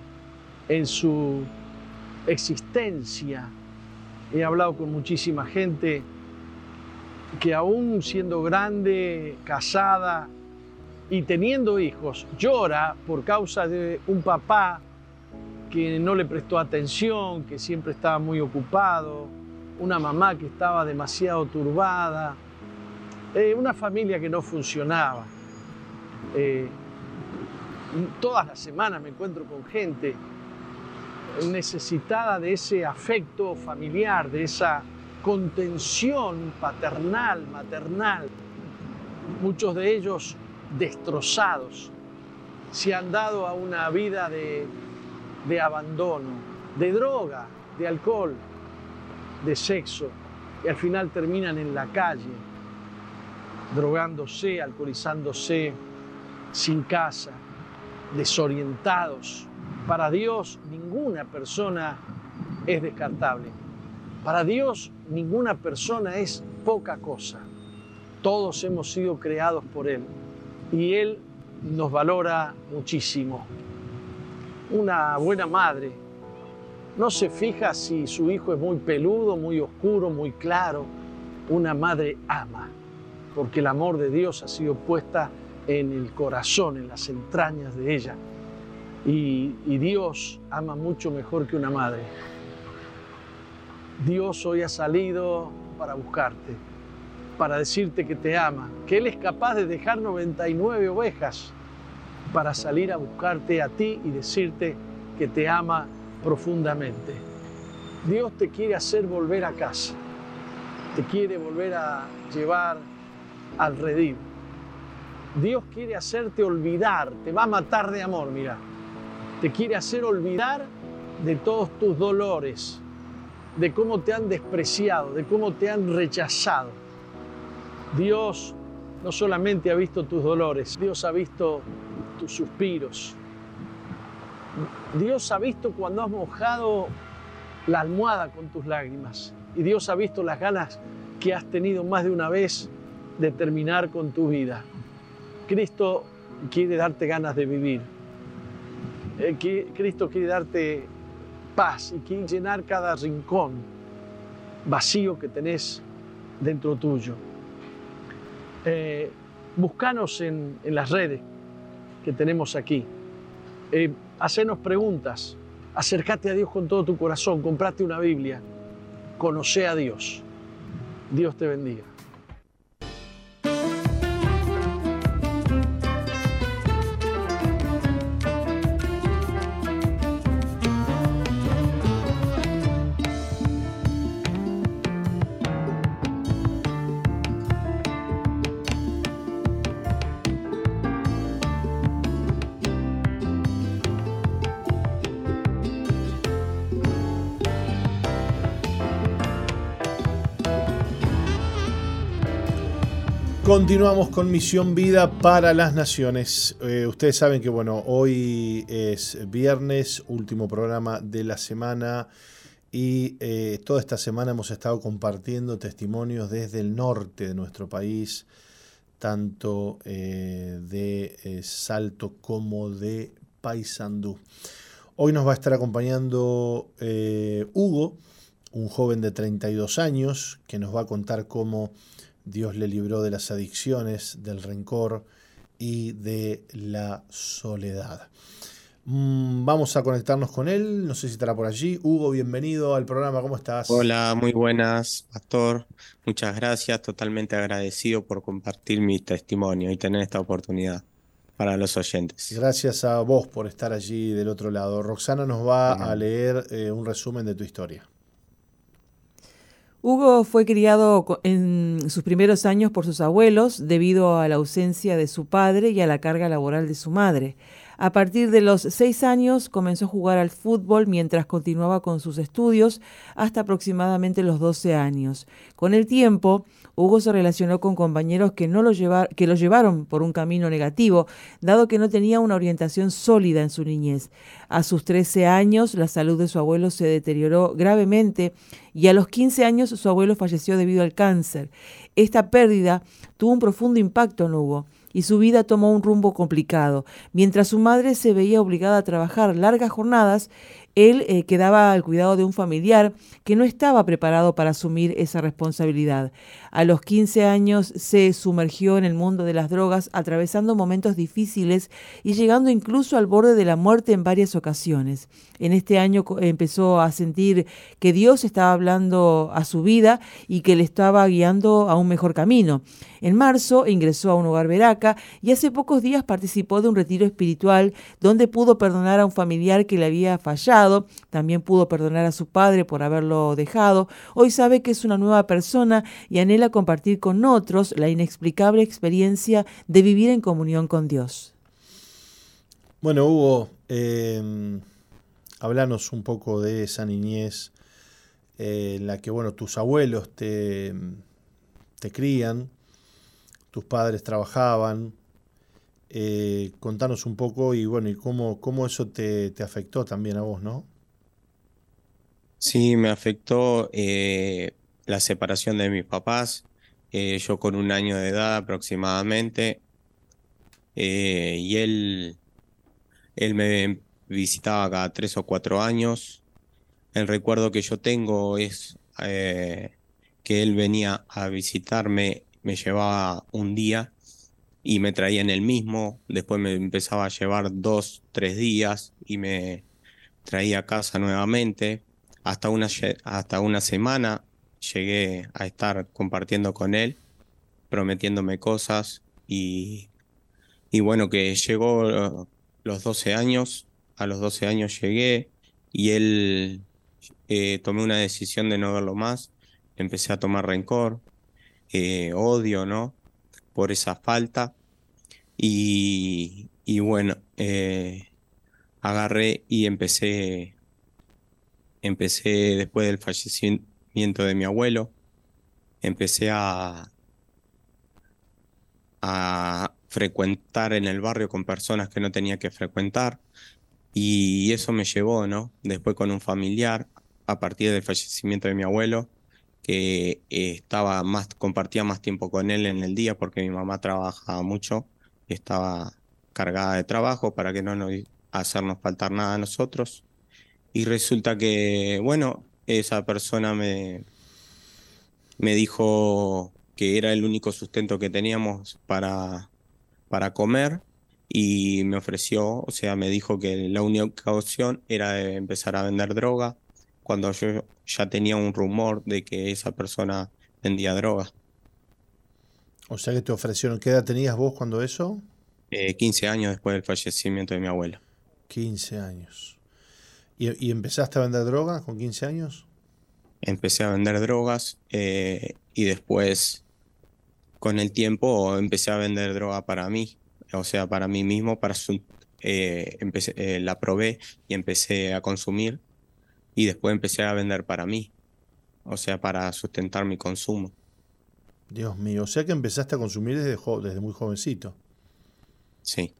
en su existencia. He hablado con muchísima gente que aún siendo grande, casada y teniendo hijos, llora por causa de un papá que no le prestó atención, que siempre estaba muy ocupado, una mamá que estaba demasiado turbada, eh, una familia que no funcionaba. Eh, todas las semanas me encuentro con gente necesitada de ese afecto familiar, de esa contención paternal, maternal. Muchos de ellos destrozados, se han dado a una vida de, de abandono, de droga, de alcohol, de sexo, y al final terminan en la calle, drogándose, alcoholizándose, sin casa, desorientados. Para Dios ninguna persona es descartable. Para Dios ninguna persona es poca cosa. Todos hemos sido creados por Él y Él nos valora muchísimo. Una buena madre no se fija si su hijo es muy peludo, muy oscuro, muy claro. Una madre ama, porque el amor de Dios ha sido puesta en el corazón, en las entrañas de ella. Y, y Dios ama mucho mejor que una madre. Dios hoy ha salido para buscarte, para decirte que te ama, que Él es capaz de dejar 99 ovejas para salir a buscarte a ti y decirte que te ama profundamente. Dios te quiere hacer volver a casa, te quiere volver a llevar al. Dios quiere hacerte olvidar, te va a matar de amor, mira. Te quiere hacer olvidar de todos tus dolores, de cómo te han despreciado, de cómo te han rechazado. Dios no solamente ha visto tus dolores, Dios ha visto tus suspiros. Dios ha visto cuando has mojado la almohada con tus lágrimas. Y Dios ha visto las ganas que has tenido más de una vez de terminar con tu vida. Cristo quiere darte ganas de vivir. Eh, Cristo quiere darte paz y quiere llenar cada rincón vacío que tenés dentro tuyo. Eh, buscanos en, en, las redes que tenemos aquí. Eh, hacenos preguntas. Acércate a Dios con todo tu corazón. Comprate una Biblia. Conoce a Dios. Dios te bendiga. Continuamos con Misión Vida para las Naciones. Eh, ustedes saben que bueno, hoy es viernes, último programa de la semana y eh, toda esta semana hemos estado compartiendo testimonios desde el norte de nuestro país, tanto eh, de Salto como de Paysandú. Hoy nos va a estar acompañando Hugo, un joven de 32 años, que nos va a contar cómo Dios le libró de las adicciones, del rencor y de la soledad. Mm, vamos a conectarnos con él, no sé si estará por allí. Hugo, bienvenido al programa, ¿cómo estás? Hola, muy buenas, pastor. Muchas gracias, totalmente agradecido por compartir mi testimonio y tener esta oportunidad. para los oyentes. Gracias a vos por estar allí del otro lado. Roxana nos va a leer eh, un resumen de tu historia. Hugo fue criado en sus primeros años por sus abuelos debido a la ausencia de su padre y a la carga laboral de su madre. A partir de los seis años comenzó a jugar al fútbol mientras continuaba con sus estudios hasta aproximadamente los 12 años. Con el tiempo, Hugo se relacionó con compañeros que, no lo, que lo llevaron por un camino negativo, dado que no tenía una orientación sólida en su niñez. A sus 13 años, la salud de su abuelo se deterioró gravemente y a los 15 años su abuelo falleció debido al cáncer. Esta pérdida tuvo un profundo impacto en Hugo y su vida tomó un rumbo complicado. Mientras su madre se veía obligada a trabajar largas jornadas, él eh, quedaba al cuidado de un familiar que no estaba preparado para asumir esa responsabilidad. A los 15 años se sumergió en el mundo de las drogas, atravesando momentos difíciles y llegando incluso al borde de la muerte en varias ocasiones. En este año empezó a sentir que Dios estaba hablando a su vida y que le estaba guiando a un mejor camino. En marzo ingresó a un hogar veraca y hace pocos días participó de un retiro espiritual donde pudo perdonar a un familiar que le había fallado, también pudo perdonar a su padre por haberlo dejado. Hoy sabe que es una nueva persona y anhela compartir con otros la inexplicable experiencia de vivir en comunión con Dios. Bueno, Hugo, eh Hablanos un poco de esa niñez eh, en la que, bueno, tus abuelos te, te crían, tus padres trabajaban. Eh, contanos un poco y bueno, y cómo, cómo eso te, afectó también a vos, ¿no? Sí, me afectó eh, la separación de mis papás. yo con un año de edad aproximadamente. y él, él me visitaba cada tres o cuatro años. El recuerdo que yo tengo es eh, que él venía a visitarme, me llevaba un día y me traía en el mismo, después me empezaba a llevar dos, tres días y me traía a casa nuevamente. Hasta una, hasta una semana llegué a estar compartiendo con él, prometiéndome cosas y, y bueno, que llegó los 12 años a los 12 años llegué y él eh, tomé una decisión de no verlo más, empecé a tomar rencor, eh, odio, ¿no? Por esa falta. Y, bueno, eh, agarré y empecé, empecé después del fallecimiento de mi abuelo, empecé a, a frecuentar en el barrio con personas que no tenía que frecuentar, y eso me llevó, ¿no? Después con un familiar, a partir del fallecimiento de mi abuelo, que eh, estaba más, compartía más tiempo con él en el día porque mi mamá trabajaba mucho, estaba cargada de trabajo para que no nos hacernos faltar nada a nosotros. Y resulta que, bueno, esa persona me, me dijo que era el único sustento que teníamos para, para comer y me ofreció, o sea, me dijo que la única opción era empezar a vender droga cuando yo ya tenía un rumor de que esa persona vendía droga. O sea que te ofrecieron, ¿qué edad tenías vos cuando eso? 15 eh, años después del fallecimiento de mi abuelo. 15 años. ¿Y, empezaste a vender droga con 15 años? Empecé a vender drogas eh, y después, con el tiempo, empecé a vender droga para mí o sea, para mí mismo, para su, eh, empecé, eh, la probé y empecé a consumir y después empecé a vender para mí, o sea, para sustentar mi consumo. Dios mío, o sea que empezaste a consumir desde, desde muy jovencito. Sí.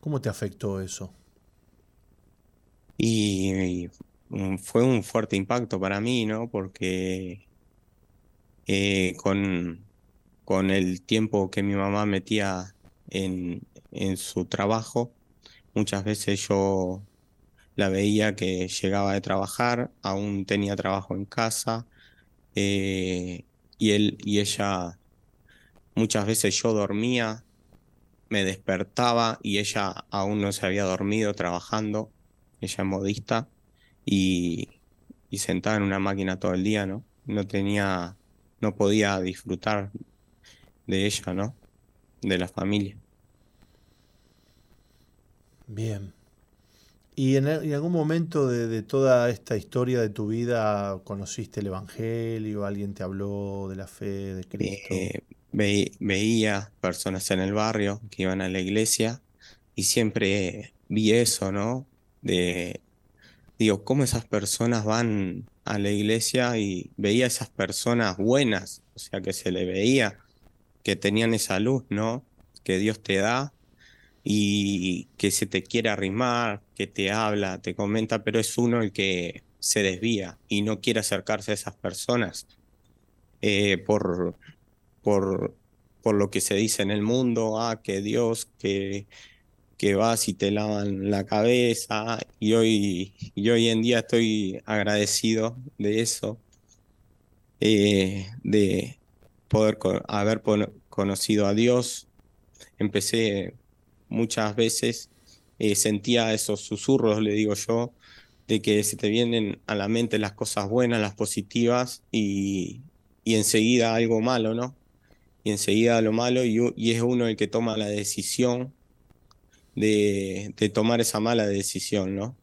¿Cómo te afectó eso? Y, fue un fuerte impacto para mí, ¿no? Porque eh, con, con el tiempo que mi mamá metía en, en su trabajo, muchas veces yo la veía que llegaba de trabajar, aún tenía trabajo en casa, eh, y él y ella, muchas veces yo dormía, me despertaba y ella aún no se había dormido trabajando, ella es modista, y, y sentada en una máquina todo el día, ¿no? No tenía, no podía disfrutar de ella, ¿no? de la familia. Bien. ¿Y en, algún momento de, toda esta historia de tu vida conociste el Evangelio? ¿Alguien te habló de la fe de Cristo? Eh, ve, veía personas en el barrio que iban a la iglesia y siempre vi eso, ¿no? De, digo, cómo esas personas van a la iglesia y veía esas personas buenas, o sea, que se le veía que tenían esa luz, ¿no? Que Dios te da y que se te quiere arrimar, que te habla, te comenta, pero es uno el que se desvía y no quiere acercarse a esas personas eh, por, por, por lo que se dice en el mundo, ah, que Dios, que, que vas y te lavan la cabeza, y hoy, y hoy en día estoy agradecido de eso, eh, de poder haber conocido a Dios. Empecé muchas veces eh, sentía esos susurros, le digo yo, de que se te vienen a la mente las cosas buenas, las positivas y, y enseguida algo malo, ¿no? Y enseguida lo malo y, y, es uno el que toma la decisión de, de tomar esa mala decisión, ¿no?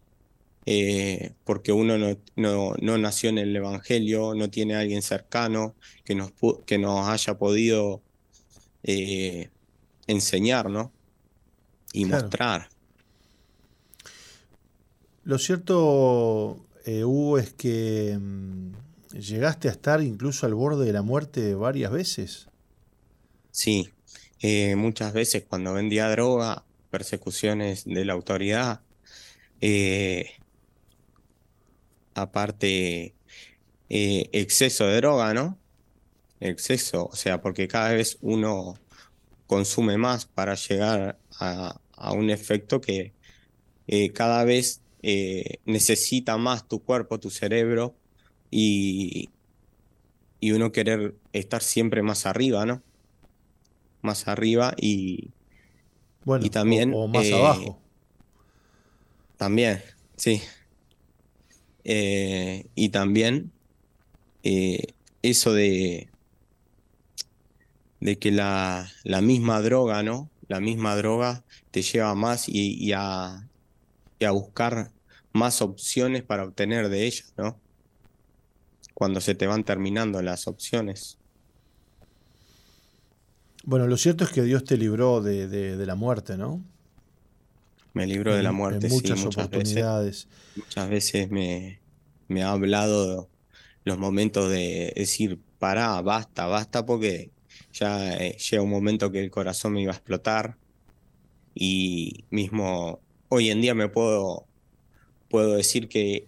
Eh, porque uno no, no, no, nació en el Evangelio, no tiene a alguien cercano que nos, que nos haya podido eh, enseñar, ¿no? Y claro. mostrar. Lo cierto, eh, Hugo, es que mmm, llegaste a estar incluso al borde de la muerte varias veces. Sí, eh, muchas veces cuando vendía droga, persecuciones de la autoridad, eh, aparte eh, exceso de droga, ¿no? Exceso, o sea, porque cada vez uno consume más para llegar a, a un efecto que eh, cada vez eh, necesita más tu cuerpo, tu cerebro y, y uno querer estar siempre más arriba, ¿no? Más arriba y, bueno, y también... O, o más eh, abajo. También, sí. Y también eso de, de que la, la misma droga, ¿no? La misma droga te lleva más y, y, a, y, a, buscar más opciones para obtener de ellas, ¿no? Cuando se te van terminando las opciones. Bueno, lo cierto es que Dios te libró de, de, de la muerte, ¿no? Me libró de la muerte, en muchas sí, muchas oportunidades. Veces, muchas veces me, me ha hablado los momentos de decir, pará, basta, basta, porque ya eh, llega un momento que el corazón me iba a explotar y mismo hoy en día me puedo, puedo decir que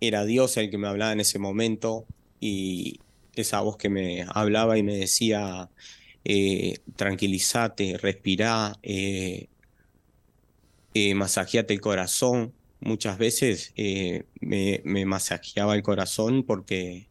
era Dios el que me hablaba en ese momento y esa voz que me hablaba y me decía, eh, tranquilízate, respirá, eh, eh, masajeate el corazón. Muchas veces me, me, masajeaba el corazón porque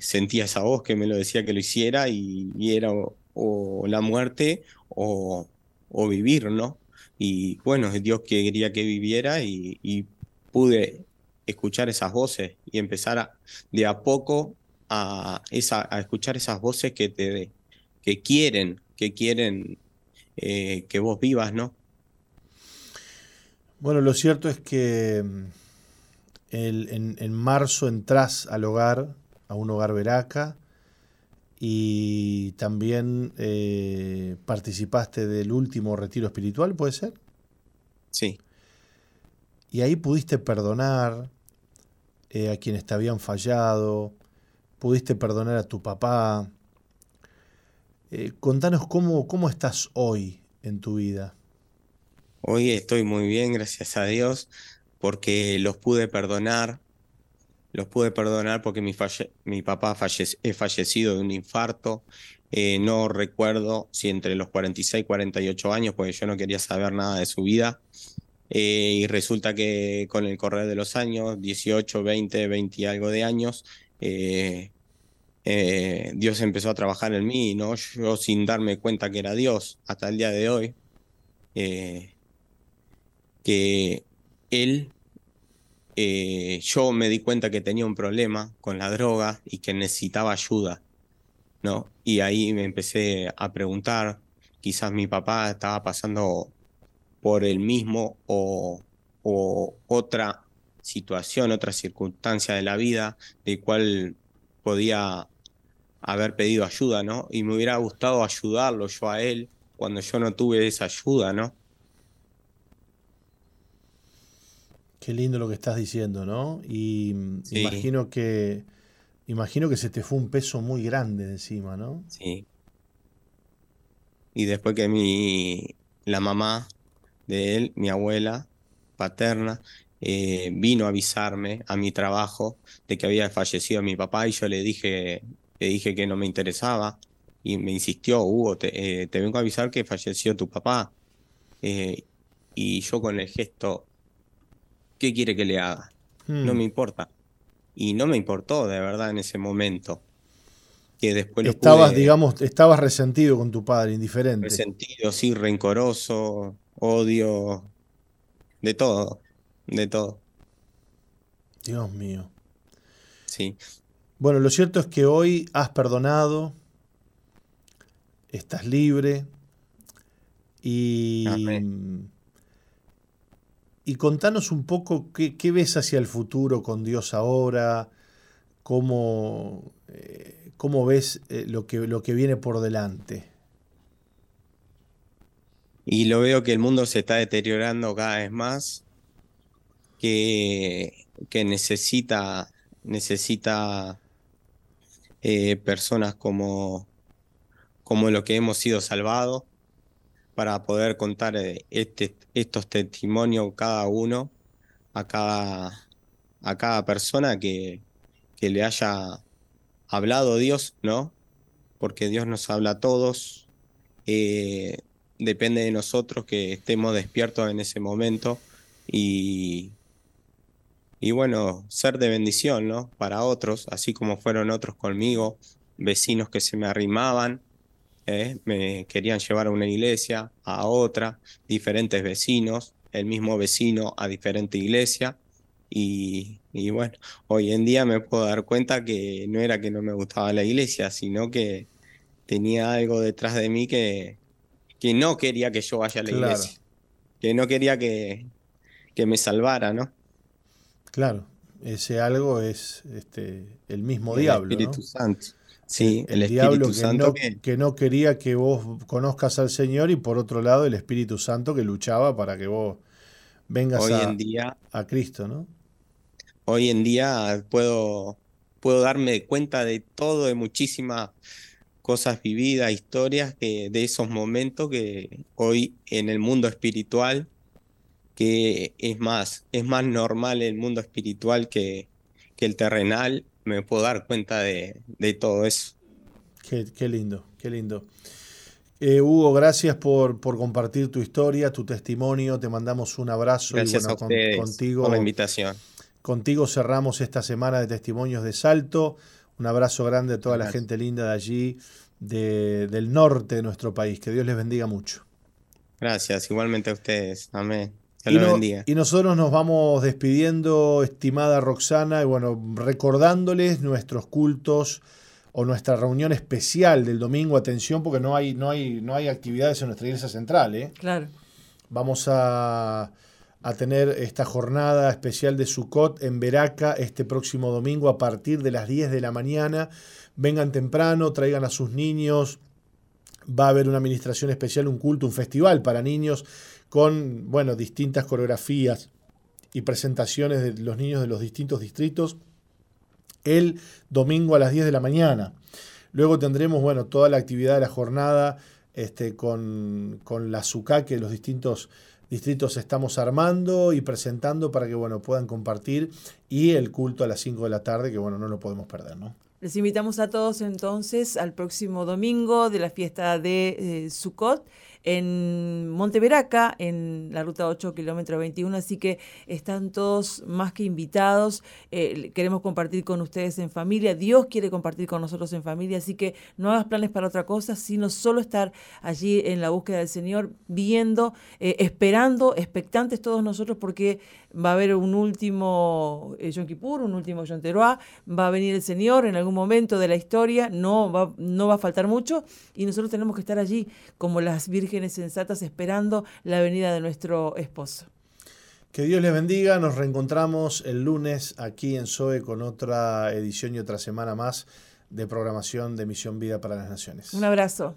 sentía esa voz que me lo decía que lo hiciera y, y era o, la muerte o, o vivir, ¿no? Y bueno, Dios que quería que viviera y, pude escuchar esas voces y empezar a, de a poco a, esa, a escuchar esas voces que te que quieren, que quieren eh, que vos vivas, ¿no? Bueno, lo cierto es que el, en, en, marzo entras al hogar, a un hogar veraca, y también eh, participaste del último retiro espiritual, ¿puede ser? Sí. Y ahí pudiste perdonar eh, a quienes te habían fallado, pudiste perdonar a tu papá. Eh, contanos cómo, cómo estás hoy en tu vida. Hoy estoy muy bien, gracias a Dios, porque los pude perdonar, los pude perdonar porque mi, papá falle fallecido de un infarto. Eh, no recuerdo si entre los 46 y 48 años, porque yo no quería saber nada de su vida. Eh, y resulta que con el correr de los años, 18, 20, 20 y algo de años, eh, Dios empezó a trabajar en mí, ¿no? Yo sin darme cuenta que era Dios hasta el día de hoy, que Él eh, yo me di cuenta que tenía un problema con la droga y que necesitaba ayuda, ¿no? Y ahí me empecé a preguntar quizás mi papá estaba pasando por el mismo o, otra situación, otra circunstancia de la vida de cual podía haber pedido ayuda, ¿no? Y me hubiera gustado ayudarlo yo a él cuando yo no tuve esa ayuda, ¿no? Qué lindo lo que estás diciendo, ¿no? Y imagino que imagino que se te fue un peso muy grande de encima, ¿no? Sí. Y después que mi la mamá de él, mi abuela paterna, eh, vino a avisarme a mi trabajo de que había fallecido mi papá y yo le dije, le dije que no me interesaba y me insistió, Hugo, te, eh, vengo a avisar que falleció tu papá. Eh, y yo con el gesto, ¿qué quiere que le haga? No me hmm. importa. Y no me importó de verdad en ese momento. Que después estabas, digamos, estabas resentido con tu padre, indiferente. Resentido, sí, rencoroso, odio, de todo de todo. Dios mío. Sí. Bueno, lo cierto es que hoy has perdonado, estás libre y, y contanos un poco qué, ves hacia el futuro con Dios ahora, cómo, eh, cómo ves eh, lo, que, lo que viene por delante. Y lo veo que el mundo se está deteriorando cada vez más que, que necesita, necesita eh, personas como, como lo que hemos sido salvados para poder contar eh, este, estos testimonios cada uno a cada, persona que, que le haya hablado Dios, ¿no? Porque Dios nos habla a todos. Eh, depende de nosotros que estemos despiertos en ese momento y, y bueno, ser de bendición, ¿no? Para otros, así como fueron otros conmigo, vecinos que se me arrimaban, ¿eh? me querían llevar a una iglesia, a otra, diferentes vecinos, el mismo vecino a diferente iglesia. Y, y, bueno, hoy en día me puedo dar cuenta que no era que no me gustaba la iglesia, sino que tenía algo detrás de mí que, que no quería que yo vaya a la iglesia, que no quería que, que me salvara, ¿no? Claro, ese algo es este, el mismo diablo. Espíritu Santo. Sí, el, diablo que no, que... no, quería que vos conozcas al Señor y por otro lado el Espíritu Santo que luchaba para que vos vengas hoy a, en día, a Cristo, ¿no? Hoy en día puedo, puedo darme cuenta de todo, de muchísimas cosas vividas, historias que, de esos momentos que hoy en el mundo espiritual que es más, es más normal el mundo espiritual que, que el terrenal, me puedo dar cuenta de, todo eso. Qué, lindo, qué lindo. Eh, Hugo, gracias por, por, compartir tu historia, tu testimonio. Te mandamos un abrazo gracias a contigo, por la invitación. Contigo cerramos esta semana de testimonios de Salto. Un abrazo grande a toda la gente linda de allí, del norte de nuestro país. Que Dios les bendiga mucho. Gracias, igualmente a ustedes. Amén y, nosotros nos vamos despidiendo, estimada Roxana, y bueno, recordándoles nuestros cultos o nuestra reunión especial del domingo. Atención, porque no hay, no hay, no hay actividades en nuestra iglesia central. ¿eh? Claro. Vamos a, a tener esta jornada especial de Sukkot en Veraca este próximo domingo a partir de las 10 de la mañana. Vengan temprano, traigan a sus niños. Va a haber una administración especial, un culto, un festival para niños con bueno, distintas coreografías y presentaciones de los niños de los distintos distritos el domingo a las 10 de la mañana. Luego tendremos bueno, toda la actividad de la jornada este, con, con la SUCA que los distintos distritos estamos armando y presentando para que bueno, puedan compartir y el culto a las 5 de la tarde, que bueno, no lo podemos perder. ¿no? Les invitamos a todos entonces al próximo domingo de la fiesta de eh, en Monteveraca, en la ruta 8, kilómetro 21, así que están todos más que invitados. Eh, queremos compartir con ustedes en familia, Dios quiere compartir con nosotros en familia, así que no hagas planes para otra cosa, sino solo estar allí en la búsqueda del Señor, viendo, eh, esperando, expectantes todos nosotros, porque va a haber un último eh, Yom Kippur, un último Yom Teruah, va a venir el Señor en algún momento de la historia, no va, no va a faltar mucho, y nosotros tenemos que estar allí como las vírgenes sensatas esperando la venida de nuestro esposo. Que Dios les bendiga, nos reencontramos el lunes aquí en SOE con otra edición y otra semana más de programación de Misión Vida para las Naciones. Un abrazo.